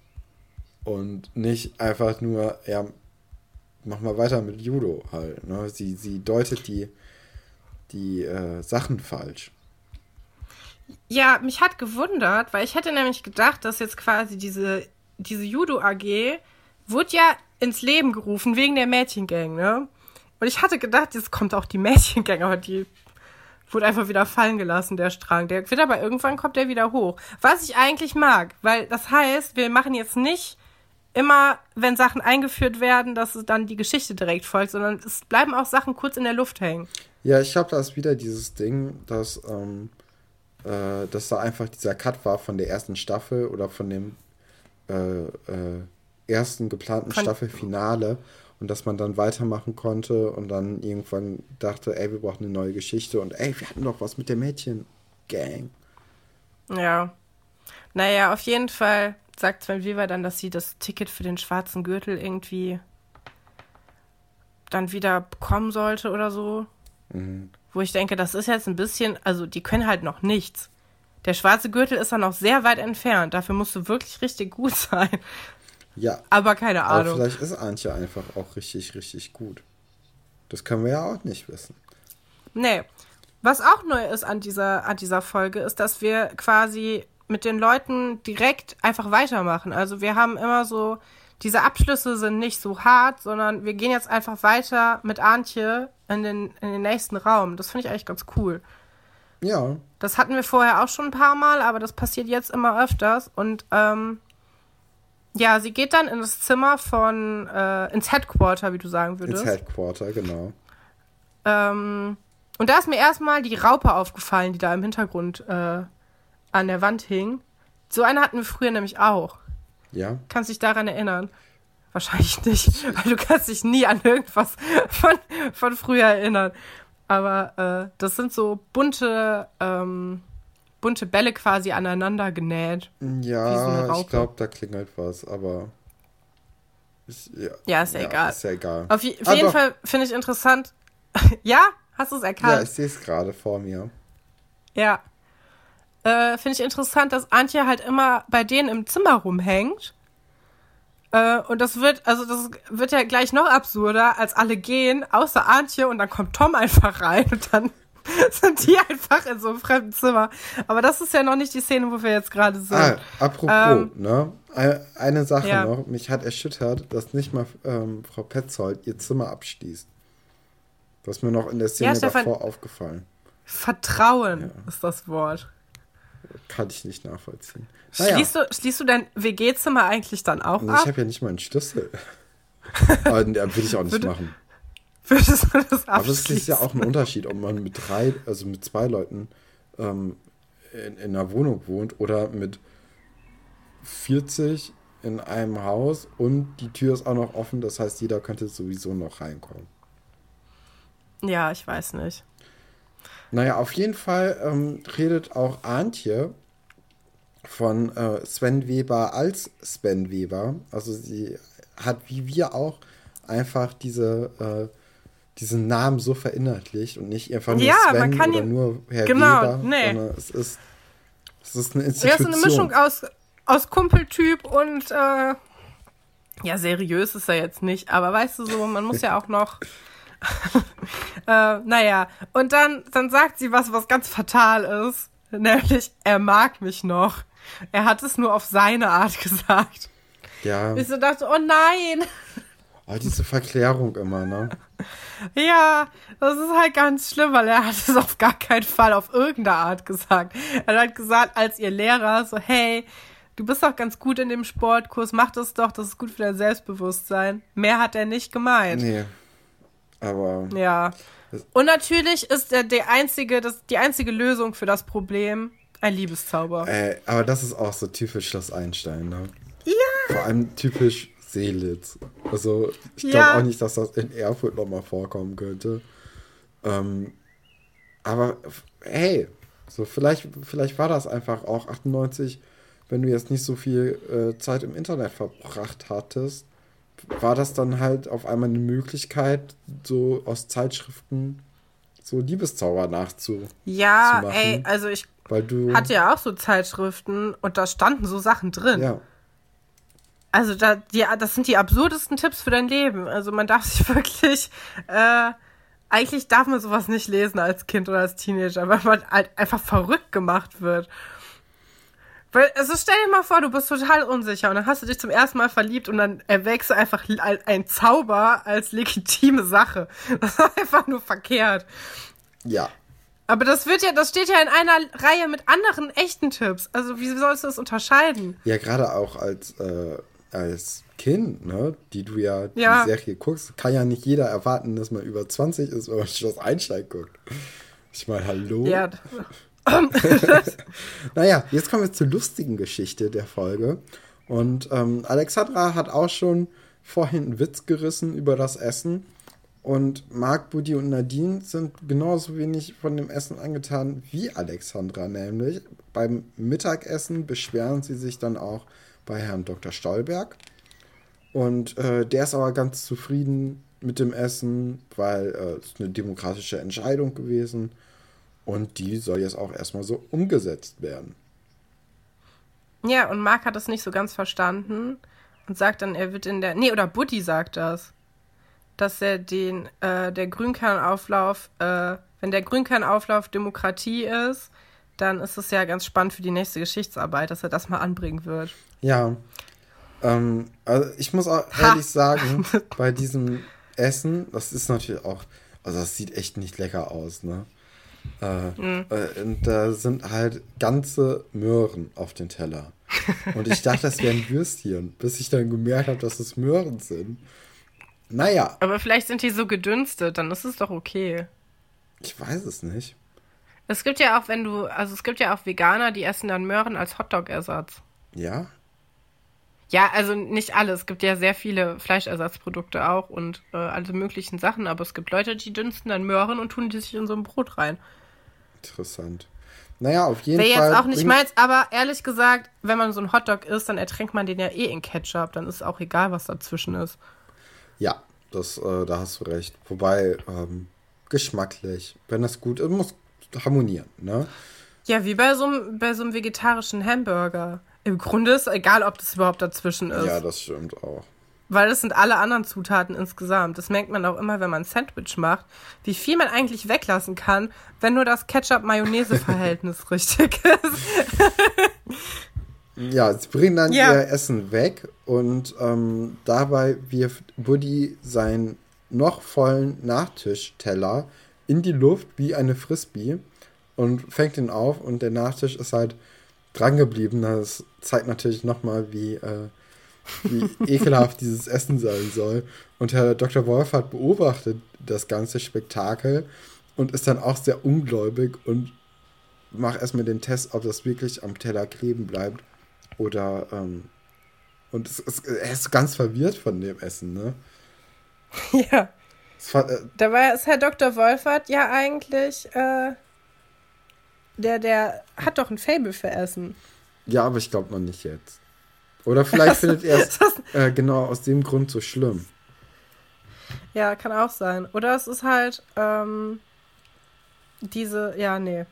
und nicht einfach nur, ja, mach mal weiter mit Judo halt. Ne? Sie, sie deutet die die äh, Sachen falsch. Ja, mich hat gewundert, weil ich hätte nämlich gedacht, dass jetzt quasi diese, diese Judo AG wurde ja ins Leben gerufen wegen der Mädchengang, ne? Und ich hatte gedacht, jetzt kommt auch die Mädchengang, aber die wurde einfach wieder fallen gelassen, der Strang. Der wird aber irgendwann kommt der wieder hoch. Was ich eigentlich mag, weil das heißt, wir machen jetzt nicht immer, wenn Sachen eingeführt werden, dass es dann die Geschichte direkt folgt, sondern es bleiben auch Sachen kurz in der Luft hängen. Ja, ich glaube, da ist wieder dieses Ding, dass, ähm, äh, dass da einfach dieser Cut war von der ersten Staffel oder von dem äh, äh, ersten geplanten von Staffelfinale und dass man dann weitermachen konnte und dann irgendwann dachte, ey, wir brauchen eine neue Geschichte und ey, wir hatten doch was mit der Mädchen-Gang. Ja. Naja, auf jeden Fall sagt Sven Weber dann, dass sie das Ticket für den schwarzen Gürtel irgendwie dann wieder bekommen sollte oder so. Mhm. Wo ich denke, das ist jetzt ein bisschen, also die können halt noch nichts. Der schwarze Gürtel ist dann noch sehr weit entfernt. Dafür musst du wirklich richtig gut sein. Ja. Aber keine Ahnung. Aber vielleicht ist Antje einfach auch richtig, richtig gut. Das können wir ja auch nicht wissen. Nee. Was auch neu ist an dieser, an dieser Folge, ist, dass wir quasi mit den Leuten direkt einfach weitermachen. Also wir haben immer so, diese Abschlüsse sind nicht so hart, sondern wir gehen jetzt einfach weiter mit Antje in den, in den nächsten Raum. Das finde ich eigentlich ganz cool. Ja. Das hatten wir vorher auch schon ein paar Mal, aber das passiert jetzt immer öfters. Und ähm, ja, sie geht dann in das Zimmer von, äh, ins Headquarter, wie du sagen würdest. Ins Headquarter, genau. Ähm, und da ist mir erstmal die Raupe aufgefallen, die da im Hintergrund äh, an der Wand hing. So eine hatten wir früher nämlich auch. Ja. Kannst dich daran erinnern? Wahrscheinlich nicht, weil du kannst dich nie an irgendwas von, von früher erinnern. Aber äh, das sind so bunte, ähm, bunte Bälle quasi aneinander genäht. Ja, so ich glaube, da klingelt was, aber. Ich, ja, ja, ist ja, ja, egal. Ist ja egal. Auf, auf ah, jeden doch. Fall finde ich interessant. ja? Hast du es erkannt? Ja, ich sehe es gerade vor mir. Ja, äh, finde ich interessant, dass Antje halt immer bei denen im Zimmer rumhängt. Äh, und das wird, also das wird ja gleich noch absurder, als alle gehen, außer Antje und dann kommt Tom einfach rein und dann sind die einfach in so einem fremden Zimmer. Aber das ist ja noch nicht die Szene, wo wir jetzt gerade sind. Ah, apropos, ähm, ne? Eine Sache ja. noch, mich hat erschüttert, dass nicht mal ähm, Frau Petzold ihr Zimmer abschließt. Das ist mir noch in der Szene ja, davor aufgefallen. Vertrauen ja. ist das Wort. Kann ich nicht nachvollziehen. Naja. Schließt, du, schließt du dein WG-Zimmer eigentlich dann auch nee, ab? Ich habe ja nicht mal einen Schlüssel. Aber will ich auch nicht Würde, machen. Würdest du das Aber es ist ja auch ein Unterschied, ob man mit drei, also mit zwei Leuten ähm, in, in einer Wohnung wohnt oder mit 40 in einem Haus und die Tür ist auch noch offen, das heißt, jeder könnte sowieso noch reinkommen. Ja, ich weiß nicht. Naja, auf jeden Fall ähm, redet auch Antje von äh, Sven Weber als Sven Weber. Also sie hat wie wir auch einfach diese, äh, diesen Namen so verinnerlicht und nicht einfach nur ja, Sven oder nur Herr genau, Weber, nee. sondern es ist, es ist eine Institution. Er ist eine Mischung aus, aus Kumpeltyp und äh, ja, seriös ist er jetzt nicht, aber weißt du so, man muss ja auch noch äh, naja, und dann, dann sagt sie was, was ganz fatal ist. Nämlich, er mag mich noch. Er hat es nur auf seine Art gesagt. Ja. Ich so dachte, oh nein. Oh, diese Verklärung immer, ne? Ja, das ist halt ganz schlimm, weil er hat es auf gar keinen Fall auf irgendeine Art gesagt. Er hat gesagt, als ihr Lehrer, so, hey, du bist doch ganz gut in dem Sportkurs, mach das doch, das ist gut für dein Selbstbewusstsein. Mehr hat er nicht gemeint. Nee. Aber. Ja. Und natürlich ist der, der einzige, das, die einzige Lösung für das Problem ein Liebeszauber. Äh, aber das ist auch so typisch Schloss Einstein, ne? Ja. Vor allem typisch Seelitz. Also, ich glaube ja. auch nicht, dass das in Erfurt nochmal vorkommen könnte. Ähm, aber hey, so vielleicht, vielleicht war das einfach auch 98, wenn du jetzt nicht so viel äh, Zeit im Internet verbracht hattest war das dann halt auf einmal eine Möglichkeit, so aus Zeitschriften so Liebeszauber nachzumachen. Ja, ey, also ich hatte ja auch so Zeitschriften und da standen so Sachen drin. Ja. Also da, die, das sind die absurdesten Tipps für dein Leben. Also man darf sich wirklich, äh, eigentlich darf man sowas nicht lesen als Kind oder als Teenager, weil man halt einfach verrückt gemacht wird. Weil, also stell dir mal vor, du bist total unsicher und dann hast du dich zum ersten Mal verliebt und dann erwächst du einfach ein Zauber als legitime Sache. Das ist einfach nur verkehrt. Ja. Aber das wird ja, das steht ja in einer Reihe mit anderen echten Tipps. Also wie sollst du das unterscheiden? Ja, gerade auch als, äh, als Kind, ne, die du ja, Ja. die Serie guckst, kann ja nicht jeder erwarten, dass man über 20 ist, wenn man Schloss Einstein guckt. Ich meine, hallo? Ja. Naja, jetzt kommen wir zur lustigen Geschichte der Folge. Und ähm, Alexandra hat auch schon vorhin einen Witz gerissen über das Essen. Und Marc, Buddy und Nadine sind genauso wenig von dem Essen angetan wie Alexandra, nämlich beim Mittagessen beschweren sie sich dann auch bei Herrn Dr. Stolberg. Und äh, der ist aber ganz zufrieden mit dem Essen, weil äh, es ist eine demokratische Entscheidung gewesen. Und die soll jetzt auch erstmal so umgesetzt werden. Ja, und Mark hat das nicht so ganz verstanden und sagt dann, er wird in der. Nee, oder Buddy sagt das. Dass er den, äh, der Grünkernauflauf, äh, wenn der Grünkernauflauf Demokratie ist, dann ist es ja ganz spannend für die nächste Geschichtsarbeit, dass er das mal anbringen wird. Ja. Ähm, also ich muss auch Ha. ehrlich sagen, bei diesem Essen, das ist natürlich auch, also das sieht echt nicht lecker aus, ne? Äh, äh, und da sind halt ganze Möhren auf den Teller. Und ich dachte, das wären Würstchen, bis ich dann gemerkt habe, dass es Möhren sind. Naja, Aber vielleicht sind die so gedünstet, dann ist es doch okay. ich weiß es nicht. Es gibt ja auch, wenn du, also es gibt ja auch Veganer, die essen dann Möhren als Hotdog-Ersatz. Ja? Ja, also nicht alle. Es gibt ja sehr viele Fleischersatzprodukte auch und äh, alle möglichen Sachen, aber es gibt Leute, die dünsten dann Möhren und tun die sich in so ein Brot rein. Interessant. Naja, auf jeden Wäre Fall. jetzt auch nicht meins, aber ehrlich gesagt, wenn man so einen Hotdog isst, dann ertränkt man den ja eh in Ketchup. Dann ist auch egal, was dazwischen ist. Ja, das, äh, da hast du recht. Wobei, ähm, geschmacklich, wenn das gut ist, muss harmonieren, ne? Ja, wie bei so, einem- bei so einem vegetarischen Hamburger. Im Grunde ist egal, ob das überhaupt dazwischen ist. Ja, das stimmt auch. Weil das sind alle anderen Zutaten insgesamt. Das merkt man auch immer, wenn man ein Sandwich macht, wie viel man eigentlich weglassen kann, wenn nur das Ketchup-Mayonnaise-Verhältnis richtig ist. Ja, sie bringen dann Ja. ihr Essen weg und ähm, dabei wirft Buddy seinen noch vollen Nachtischteller in die Luft wie eine Frisbee und fängt ihn auf und der Nachtisch ist halt dran geblieben. Das zeigt natürlich nochmal, wie, äh, wie ekelhaft dieses Essen sein soll. Und Herr Dr. Wolfert beobachtet das ganze Spektakel und ist dann auch sehr ungläubig und macht erstmal den Test, ob das wirklich am Teller kleben bleibt. Oder, ähm, und es, es, er ist ganz verwirrt von dem Essen, ne? ja. War, äh, Dabei ist Herr Dr. Wolfert ja eigentlich, äh, der, der hat doch ein Fable für Essen. ja, aber ich glaube noch nicht jetzt. Oder vielleicht findet er es äh, genau aus dem Grund so schlimm. Ja, kann auch sein. Oder es ist halt, ähm, diese, ja, nee.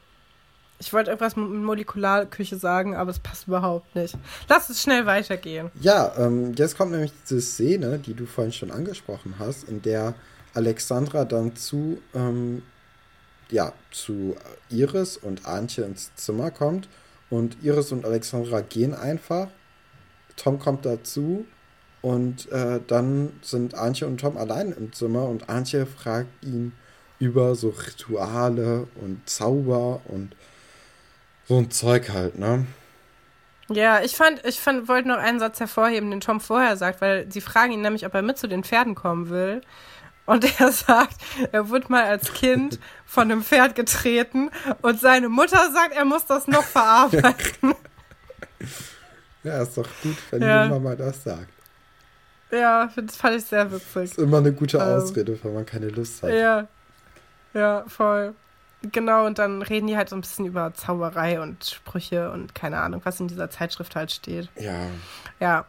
Ich wollte irgendwas mit Molekularküche sagen, aber es passt überhaupt nicht. Lass es schnell weitergehen. Ja, ähm, jetzt kommt nämlich diese Szene, die du vorhin schon angesprochen hast, in der Alexandra dann zu, ähm, ja, zu Iris und Antje ins Zimmer kommt. Und Iris und Alexandra gehen einfach. Tom kommt dazu. Und äh, dann sind Antje und Tom allein im Zimmer. Und Antje fragt ihn über so Rituale und Zauber und so ein Zeug halt, ne? Ja, ich fand, ich fand, wollte noch einen Satz hervorheben, den Tom vorher sagt, weil sie fragen ihn nämlich, ob er mit zu den Pferden kommen will. Und er sagt, er wurde mal als Kind von einem Pferd getreten und seine Mutter sagt, er muss das noch verarbeiten. Ja, ist doch gut, wenn Ja. die Mama das sagt. ja, das fand ich sehr witzig. Ist immer eine gute Ähm, Ausrede, wenn man keine Lust hat. Ja, ja, voll. Genau, und dann reden die halt so ein bisschen über Zauberei und Sprüche und keine Ahnung, was in dieser Zeitschrift halt steht. Ja, Ja.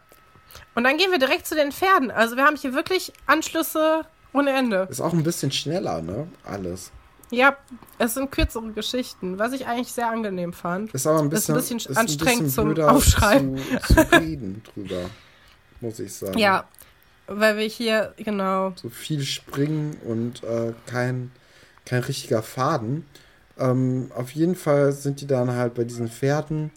Und dann gehen wir direkt zu den Pferden. Also wir haben hier wirklich Anschlüsse ohne Ende. ist auch ein bisschen schneller, ne? Alles. Ja, es sind kürzere Geschichten, was ich eigentlich sehr angenehm fand. Ist aber ein Ist ein bisschen, bisschen anstrengend zum blöder Aufschreiben. Zu, zu reden drüber, muss ich sagen. Ja. weil wir hier, genau. So viel springen und äh, kein, kein richtiger Faden. Ähm, auf jeden Fall sind die dann halt bei diesen Pferden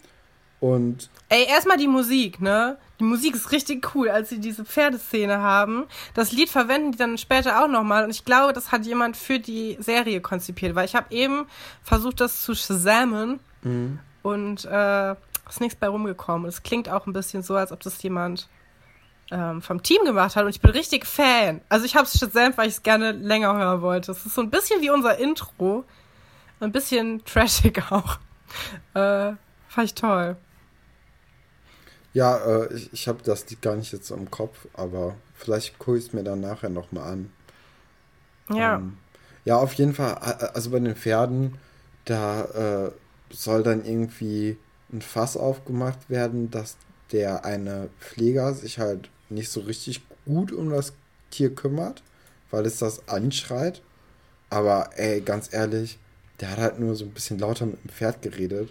und. Ey, erstmal die Musik, ne? Die Musik ist richtig cool, als sie diese Pferdeszene haben. Das Lied verwenden die dann später auch nochmal. Und ich glaube, das hat jemand für die Serie konzipiert, weil ich habe eben versucht, das zu shazamen. Mhm. Und äh, ist nichts bei rumgekommen. Es klingt auch ein bisschen so, als ob das jemand ähm, vom Team gemacht hat. Und ich bin richtig Fan. Also ich habe es shazamt, weil ich es gerne länger hören wollte. Es ist so ein bisschen wie unser Intro. Ein bisschen trashig auch. Äh, fand ich toll. Ja, äh, ich, ich habe das gar nicht jetzt im Kopf, aber vielleicht gucke ich es mir dann nachher nochmal an. Ja. Ähm, ja, auf jeden Fall, also bei den Pferden, da äh, soll dann irgendwie ein Fass aufgemacht werden, dass der eine Pfleger sich halt nicht so richtig gut um das Tier kümmert, weil es das anschreit. Aber ey, ganz ehrlich, der hat halt nur so ein bisschen lauter mit dem Pferd geredet.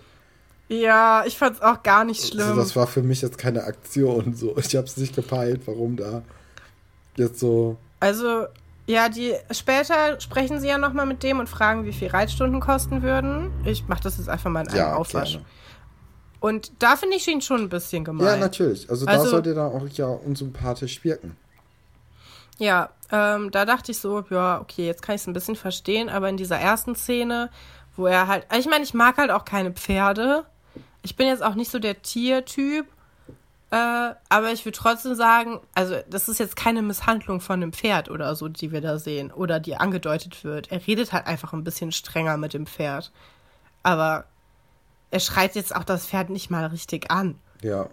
Ja, ich fand's auch gar nicht also schlimm. Also das war für mich jetzt keine Aktion. So. Ich hab's nicht gepeilt, warum da jetzt so. Also, ja, die später sprechen sie ja nochmal mit dem und fragen, wie viel Reitstunden kosten würden. Ich mach das jetzt einfach mal in einem ja, Aufwasch. Gerne. Und da finde ich ihn schon ein bisschen gemein. Ja, natürlich. Also, also da sollte er dann auch ja unsympathisch wirken. Ja, ähm, da dachte ich so, ja, okay, jetzt kann ich es ein bisschen verstehen, aber in dieser ersten Szene, wo er halt, ich meine, ich mag halt auch keine Pferde, ich bin jetzt auch nicht so der Tiertyp, äh, aber ich würde trotzdem sagen, also das ist jetzt keine Misshandlung von einem Pferd oder so, die wir da sehen oder die angedeutet wird. Er redet halt einfach ein bisschen strenger mit dem Pferd. Aber er schreit jetzt auch das Pferd nicht mal richtig an. Ja.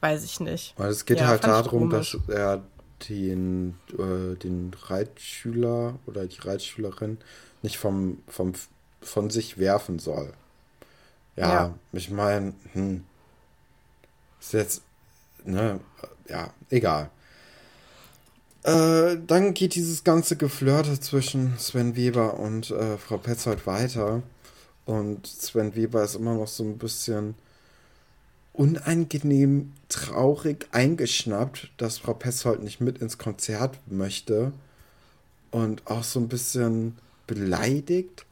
Weiß ich nicht. Weil es geht ja, halt darum, dass er den, äh, den Reitschüler oder die Reitschülerin nicht vom, vom, von sich werfen soll. Ja, ja. ich meine, hm, ist jetzt, ne, ja, egal. Äh, dann geht dieses ganze Geflirte zwischen Sven Weber und äh, Frau Petzold weiter. Und Sven Weber ist immer noch so ein bisschen unangenehm traurig eingeschnappt, dass Frau Petzold nicht mit ins Konzert möchte. Und auch so ein bisschen beleidigt.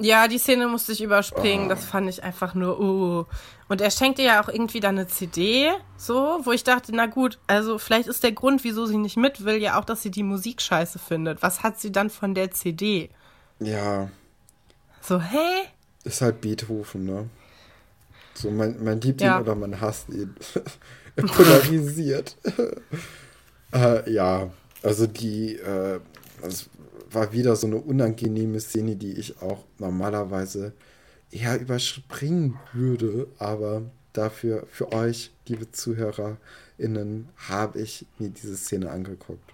Ja, die Szene musste ich überspringen. Oh. Das fand ich einfach nur, uh. Und er schenkte ja auch irgendwie dann eine CD, so, wo ich dachte, na gut, also vielleicht ist der Grund, wieso sie nicht mit will, ja auch, dass sie die Musik scheiße findet. Was hat sie dann von der CD? Ja. So, hä? Ist halt Beethoven, ne? So, man, man liebt ja. ihn oder man hasst ihn. Polarisiert. äh, ja, also die, äh, also war wieder so eine unangenehme Szene, die ich auch normalerweise eher überspringen würde, aber dafür für euch, liebe ZuhörerInnen, habe ich mir diese Szene angeguckt.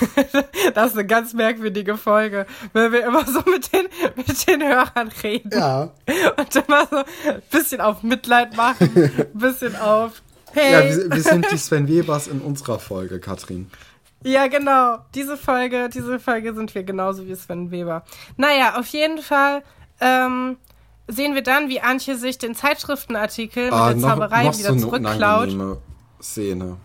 das ist eine ganz merkwürdige Folge, weil wir immer so mit den, mit den Hörern reden. Ja. Und immer so ein bisschen auf Mitleid machen, ein bisschen auf. Hey. Ja, wir, wir sind die Sven Webers in unserer Folge, Katrin. Ja, genau. Diese Folge, diese Folge sind wir genauso wie Sven Weber. Naja, auf jeden Fall ähm, sehen wir dann, wie Antje sich den Zeitschriftenartikel ah, mit der noch, Zauberei noch wieder so zurückklaut. Szene.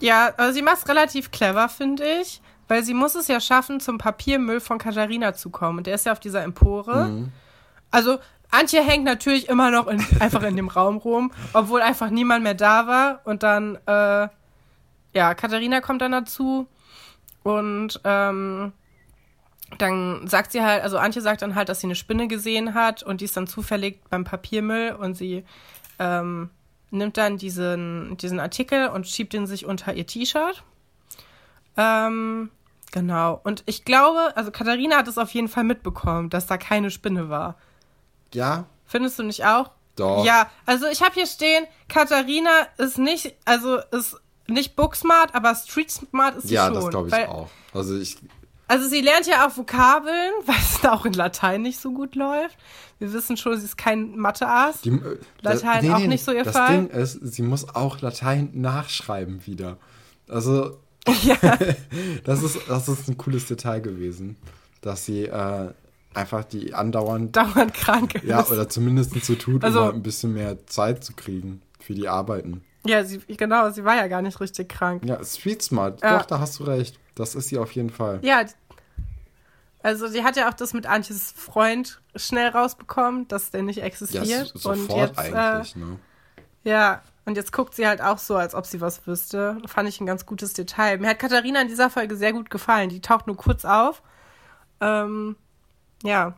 Ja, also sie macht es relativ clever, finde ich, weil sie muss es ja schaffen, zum Papiermüll von Katharina zu kommen. Und der ist ja auf dieser Empore. Mhm. Also Antje hängt natürlich immer noch in, einfach in dem Raum rum, obwohl einfach niemand mehr da war. Und dann äh, ja, Katharina kommt dann dazu und ähm, dann sagt sie halt, also Antje sagt dann halt, dass sie eine Spinne gesehen hat und die ist dann zufällig beim Papiermüll und sie ähm, nimmt dann diesen, diesen Artikel und schiebt ihn sich unter ihr T-Shirt. Ähm, genau. Und ich glaube, also Katharina hat es auf jeden Fall mitbekommen, dass da keine Spinne war. Ja. Findest du nicht auch? Doch. Ja, also ich habe hier stehen, Katharina ist nicht, also ist nicht Booksmart, aber Street Smart ist sie ja, schon. Ja, das glaube ich weil, auch. Also ich. Also sie lernt ja auch Vokabeln, weil es auch in Latein nicht so gut läuft. Wir wissen schon, sie ist kein Mathe-Ass. Äh, Latein nee, nee, auch nicht so ihr das Fall. Das Ding ist, sie muss auch Latein nachschreiben wieder. Also ja. das, ist, das ist ein cooles Detail gewesen, dass sie äh, einfach die andauernd dauernd krank ist. Ja, oder zumindest so tut, also, um ein bisschen mehr Zeit zu kriegen für die Arbeiten. Ja, sie, genau, sie war ja gar nicht richtig krank. Ja, Street Smart. Ja. Doch, da hast du recht. Das ist sie auf jeden Fall. Ja, also die hat ja auch das mit Antjes Freund schnell rausbekommen, dass der nicht Ja, existiert. so- sofort und jetzt, eigentlich, ne? Äh, ja, und jetzt guckt sie halt auch so, als ob sie was wüsste. Fand ich ein ganz gutes Detail. Mir hat Katharina in dieser Folge sehr gut gefallen. Die taucht nur kurz auf. Ähm, ja.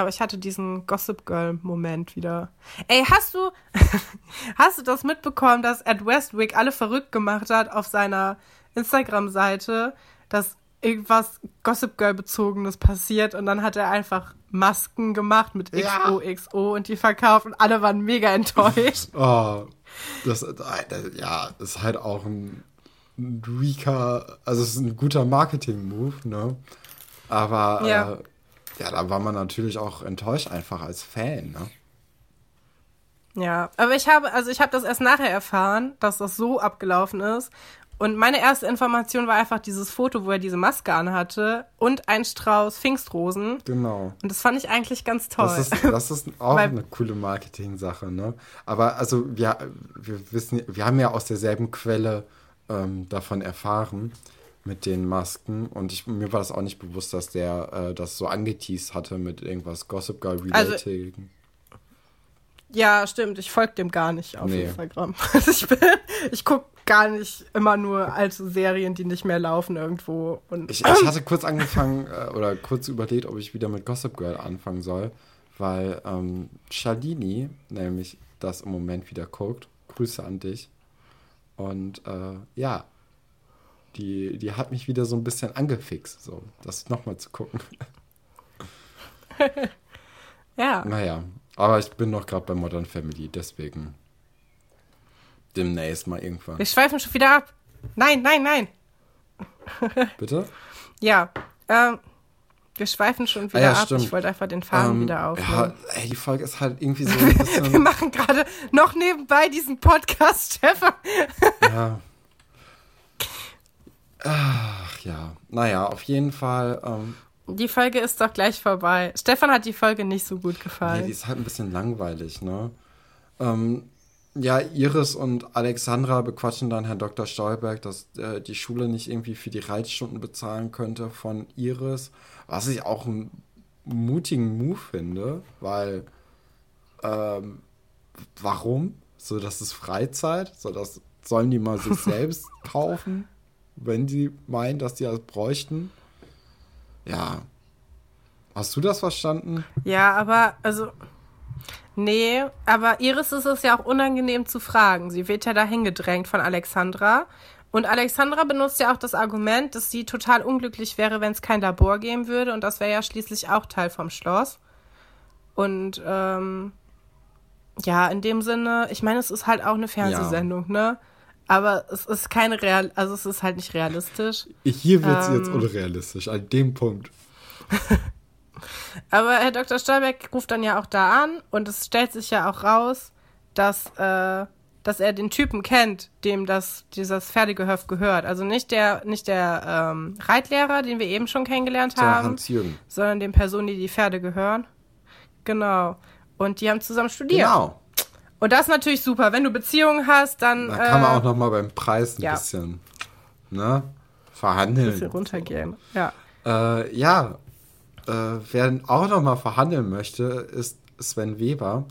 Aber ich hatte diesen Gossip Girl-Moment wieder. Ey, hast du, hast du das mitbekommen, dass Ed Westwick alle verrückt gemacht hat auf seiner Instagram-Seite, dass irgendwas Gossip Girl-bezogenes passiert und dann hat er einfach Masken gemacht mit Ja. XOXO und die verkauft und alle waren mega enttäuscht. Oh, das, das, ja, ist halt auch ein, ein weaker, also es ist ein guter Marketing-Move, ne? Aber Ja. äh, ja, da war man natürlich auch enttäuscht einfach als Fan, ne? Ja, aber ich habe, also ich habe das erst nachher erfahren, dass das so abgelaufen ist. Und meine erste Information war einfach dieses Foto, wo er diese Maske anhatte und ein Strauß Pfingstrosen. Genau. Und das fand ich eigentlich ganz toll. Das ist, das ist auch Weil- eine coole Marketing-Sache, ne? Aber also wir, wir wissen, wir haben ja aus derselben Quelle ähm, davon erfahren mit den Masken und ich, mir war das auch nicht bewusst, dass der äh, das so angeteased hatte mit irgendwas Gossip Girl Also- related. ja, stimmt. Ich folge dem gar nicht auf Nee. Instagram. Also ich bin, ich gucke gar nicht immer nur alte Serien, die nicht mehr laufen irgendwo. Und Ich, ich hatte kurz angefangen äh, oder kurz überlegt, ob ich wieder mit Gossip Girl anfangen soll, weil ähm, Shalini nämlich das im Moment wieder guckt. Grüße an dich. Und äh, ja, die, die hat mich wieder so ein bisschen angefixt, so das nochmal zu gucken. ja. Naja, aber ich bin noch gerade bei Modern Family, deswegen demnächst mal irgendwann. Wir schweifen schon wieder ab. Nein, nein, nein. Bitte? Ja. Ähm, wir schweifen schon wieder Ah ja, ab. stimmt. Ich wollte einfach den Faden Ähm, wieder aufnehmen. Ja, ey, die Folge ist halt irgendwie so ein bisschen. Wir machen gerade noch nebenbei diesen Podcast, Stefan. Ja. Ach ja. Naja, auf jeden Fall. Ähm, Die Folge ist doch gleich vorbei. Stefan hat die Folge nicht so gut ja, gefallen. die ist halt ein bisschen langweilig, ne? Ähm, ja, Iris und Alexandra bequatschen dann Herrn Dr. Stolberg, dass äh, die Schule nicht irgendwie für die Reitstunden bezahlen könnte von Iris. Was ich auch einen mutigen Move finde, weil ähm, warum? So, das ist Freizeit, so das sollen die mal sich selbst kaufen, wenn die meinen, dass die das bräuchten. Ja. Hast du das verstanden? ja, aber, also. Nee, aber Iris ist es ja auch unangenehm zu fragen. Sie wird ja dahin gedrängt von Alexandra. Und Alexandra benutzt ja auch das Argument, dass sie total unglücklich wäre, wenn es kein Labor geben würde. Und das wäre ja schließlich auch Teil vom Schloss. Und ähm, ja, in dem Sinne, ich meine, es ist halt auch eine Fernsehsendung, ne? Aber es ist keine Real, also es ist halt nicht realistisch. Hier wird es Ähm. jetzt unrealistisch, an dem Punkt. Aber Herr Dr. Stolberg ruft dann ja auch da an und es stellt sich ja auch raus, dass, äh, dass er den Typen kennt, dem das, dieses Pferdegehöft gehört. Also nicht der, nicht der ähm, Reitlehrer, den wir eben schon kennengelernt Der haben, sondern den Personen, die die Pferde gehören. Genau. Und die haben zusammen studiert. Genau. Und das ist natürlich super. Wenn du Beziehungen hast, dann Da kann man äh, auch noch mal beim Preis ein ja. bisschen ne, ein verhandeln. bisschen runtergehen. Ja. Äh, ja, äh, wer auch noch mal verhandeln möchte, ist Sven Weber,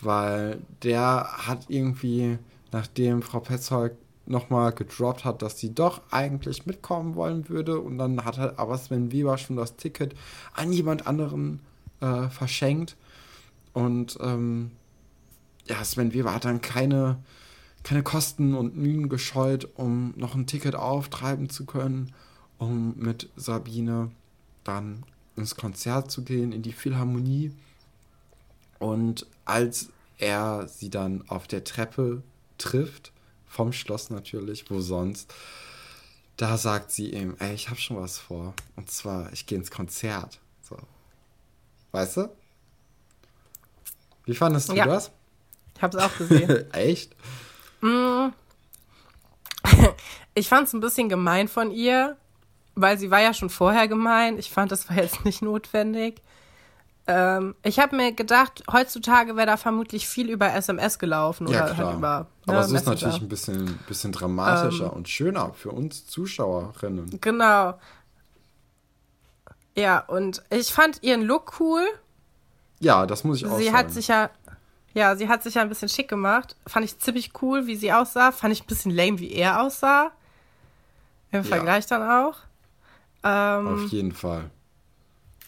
weil der hat irgendwie, nachdem Frau Petzold noch mal gedroppt hat, dass sie doch eigentlich mitkommen wollen würde und dann hat halt aber Sven Weber schon das Ticket an jemand anderen äh, verschenkt und ähm, ja, Sven Weber hat dann keine, keine Kosten und Mühen gescheut, um noch ein Ticket auftreiben zu können, um mit Sabine dann ins Konzert zu gehen, in die Philharmonie. Und als er sie dann auf der Treppe trifft, vom Schloss natürlich, wo sonst, da sagt sie ihm, ey, ich hab schon was vor. Und zwar, ich gehe ins Konzert. So. Weißt du? Wie fandest du Ja. das? Ich habe es auch gesehen. Echt? Ich fand es ein bisschen gemein von ihr, weil sie war ja schon vorher gemein. Ich fand, das war jetzt nicht notwendig. Ähm, ich habe mir gedacht, heutzutage wäre da vermutlich viel über SMS gelaufen Ja, oder halt über. Aber ne, es ist natürlich ein bisschen, bisschen dramatischer und schöner für uns Zuschauerinnen. Genau. Ja, und ich fand ihren Look cool. Ja, das muss ich auch Sie sagen. hat sich ja, ja, sie hat sich ja ein bisschen schick gemacht. Fand ich ziemlich cool, wie sie aussah. Fand ich ein bisschen lame, wie er aussah. Im Vergleich dann auch. Ähm, Auf jeden Fall.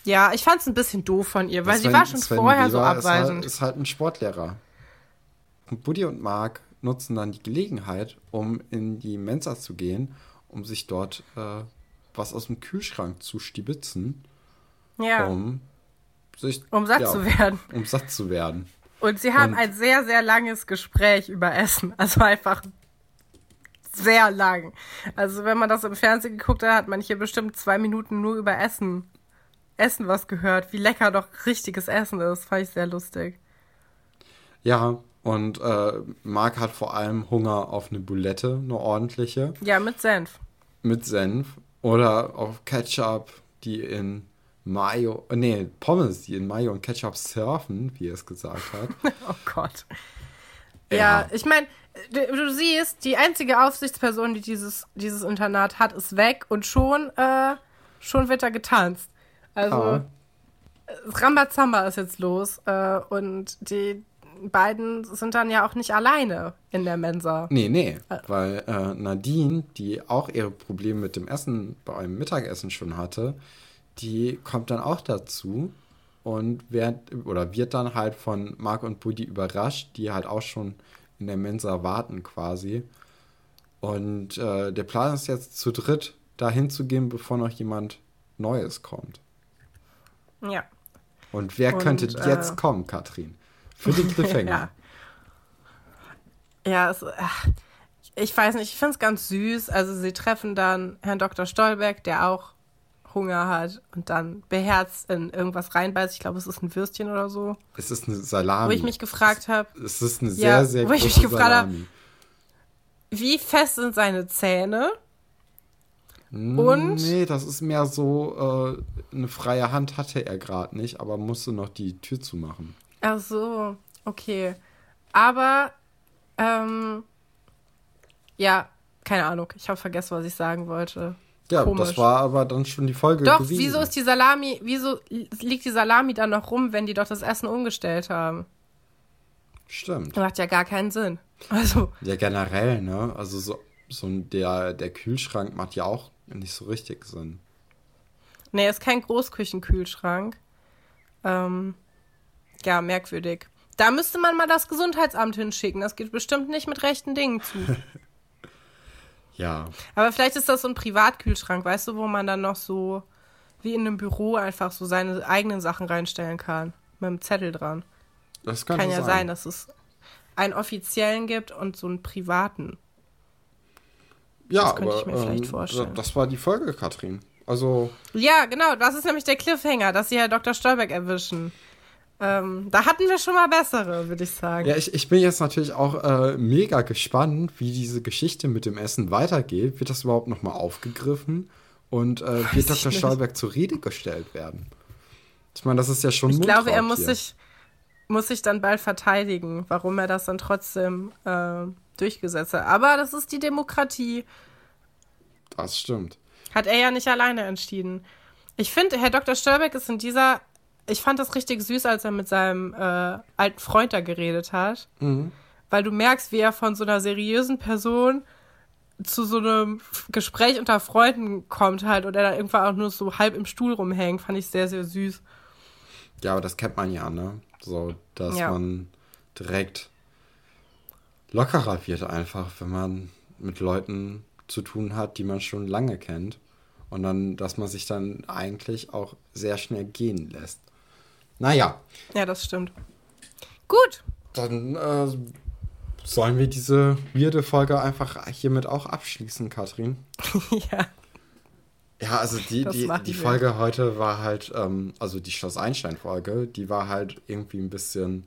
ja, ich fand es ein bisschen doof von ihr, weil sie Sven- war schon Sven vorher so Weber ist halt, abweisend. ist halt ein Sportlehrer. Und Buddy und Mark nutzen dann die Gelegenheit, um in die Mensa zu gehen, um sich dort äh, was aus dem Kühlschrank zu stibitzen, ja, um sich um satt ja, zu werden. Um satt zu werden. Und sie haben Und- ein sehr, sehr langes Gespräch über Essen. Also einfach sehr lang. Also wenn man das im Fernsehen geguckt hat, hat man hier bestimmt zwei Minuten nur über Essen. Essen was gehört, wie lecker doch richtiges Essen ist. Fand ich sehr lustig. Ja, und äh, Mark hat vor allem Hunger auf eine Boulette, eine ordentliche, Ja, mit Senf. mit Senf oder auf Ketchup, die in Mayo, äh, nee, Pommes, die in Mayo und Ketchup surfen, wie er es gesagt hat. Oh Gott. Ja. Ja, ich meine, du, du siehst, die einzige Aufsichtsperson, die dieses, dieses Internat hat, ist weg und schon, äh, schon wird da getanzt. Also, Ah. Rambazamba ist jetzt los äh, und die beiden sind dann ja auch nicht alleine in der Mensa. Nee, nee, weil äh, Nadine, die auch ihre Probleme mit dem Essen beim Mittagessen schon hatte, die kommt dann auch dazu und wird, oder wird dann halt von Mark und Buddy überrascht, die halt auch schon in der Mensa warten quasi. Und äh, der Plan ist jetzt zu dritt dahin zu gehen, bevor noch jemand Neues kommt. Ja. Und wer Und, könnte äh, jetzt kommen, Katrin? Für den Cliffhanger. Ja. Ja, es, ach, ich weiß nicht, ich finde es ganz süß. Also sie treffen dann Herrn Dr. Stolberg, der auch Hunger hat und dann beherzt in irgendwas reinbeißt. Ich glaube, es ist ein Würstchen oder so. Es ist eine Salami. Wo ich mich gefragt habe, es ist eine Ja, sehr, sehr wo ich große mich gefragt hab, Salami. wie fest sind seine Zähne? Und? Nee, das ist mehr so, äh, eine freie Hand hatte er gerade nicht, aber musste noch die Tür zumachen. Ach so, okay. Aber, ähm, ja, keine Ahnung. Ich habe vergessen, was ich sagen wollte. Ja, Komisch. das war aber dann schon die Folge Doch, gewesen. wieso ist die Salami, wieso liegt die Salami dann noch rum, wenn die doch das Essen umgestellt haben? Stimmt. Macht ja gar keinen Sinn. Also, Ja, generell, ne? Also so, so ein- der, der Kühlschrank macht ja auch nicht so richtig Sinn. nee, ist kein Großküchenkühlschrank. Ähm, ja, merkwürdig. Da müsste man mal das Gesundheitsamt hinschicken. Das geht bestimmt nicht mit rechten Dingen zu. Ja. Aber vielleicht ist das so ein Privatkühlschrank, weißt du, wo man dann noch so wie in einem Büro einfach so seine eigenen Sachen reinstellen kann. Mit einem Zettel dran. Das könnte Kann ja sein. sein, dass es einen offiziellen gibt und so einen privaten. ja, das könnte aber, ich mir vielleicht ähm, vorstellen. Das war die Folge, Katrin. Also, Ja, genau, das ist nämlich der Cliffhanger, dass sie Herr Dr. Stolberg erwischen. Ähm, da hatten wir schon mal bessere, würde ich sagen. ja, ich, ich bin jetzt natürlich auch äh, mega gespannt, wie diese Geschichte mit dem Essen weitergeht. Wird das überhaupt nochmal aufgegriffen? Und äh, wird Dr. Stolberg zur Rede gestellt werden? Ich meine, das ist ja schon ich glaube, er muss hier. sich, muss sich dann bald verteidigen, warum er das dann trotzdem äh, durchgesetzt hat. Aber das ist die Demokratie. Das stimmt. Hat er ja nicht alleine entschieden. Ich finde, Herr Dr. Stolberg ist in dieser. Ich fand das richtig süß, als er mit seinem äh, alten Freund da geredet hat. Mhm. Weil du merkst, wie er von so einer seriösen Person zu so einem Gespräch unter Freunden kommt halt und er dann irgendwann auch nur so halb im Stuhl rumhängt. Fand ich sehr, sehr süß. Ja, aber das kennt man ja, ne? So, dass Ja. man direkt lockerer wird einfach, wenn man mit Leuten zu tun hat, die man schon lange kennt. Und dann, dass man sich dann eigentlich auch sehr schnell gehen lässt. Naja, Ja, das stimmt. Gut. dann äh, sollen wir diese weirde Folge einfach hiermit auch abschließen, Katrin. ja. Ja, also die, Das die, die wir. Folge heute war halt, ähm, also die Schloss Einstein-Folge, die war halt irgendwie ein bisschen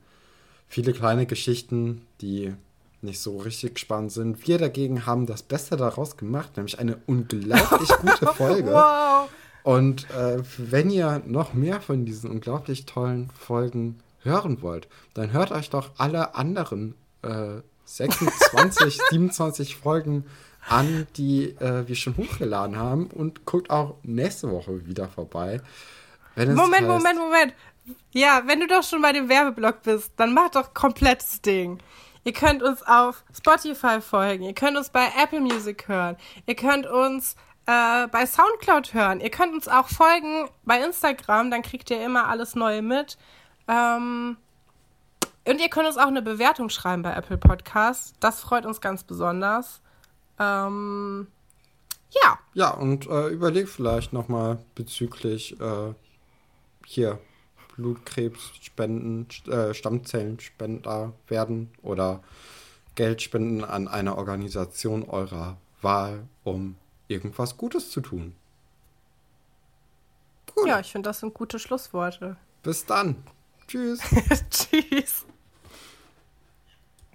viele kleine Geschichten, die nicht so richtig spannend sind. Wir dagegen haben das Beste daraus gemacht, nämlich eine unglaublich gute Folge. Wow. Und äh, wenn ihr noch mehr von diesen unglaublich tollen Folgen hören wollt, dann hört euch doch alle anderen äh, 26, 27 Folgen an, die äh, wir schon hochgeladen haben und guckt auch nächste Woche wieder vorbei. Moment, heißt, Moment, Moment. Ja, wenn du doch schon bei dem Werbeblock bist, dann mach doch komplettes Ding. Ihr könnt uns auf Spotify folgen, ihr könnt uns bei Apple Music hören, ihr könnt uns äh, bei Soundcloud hören, ihr könnt uns auch folgen bei Instagram, dann kriegt ihr immer alles Neue mit. Ähm, und ihr könnt uns auch eine Bewertung schreiben bei Apple Podcasts. Das freut uns ganz besonders. Ähm, ja. Ja, und äh, überleg vielleicht nochmal bezüglich äh, hier Blutkrebsspenden, äh, Stammzellenspender werden oder Geld spenden an eine Organisation eurer Wahl, um irgendwas Gutes zu tun. Gut. Ja, ich finde, das sind gute Schlussworte. Bis dann. Tschüss. Tschüss.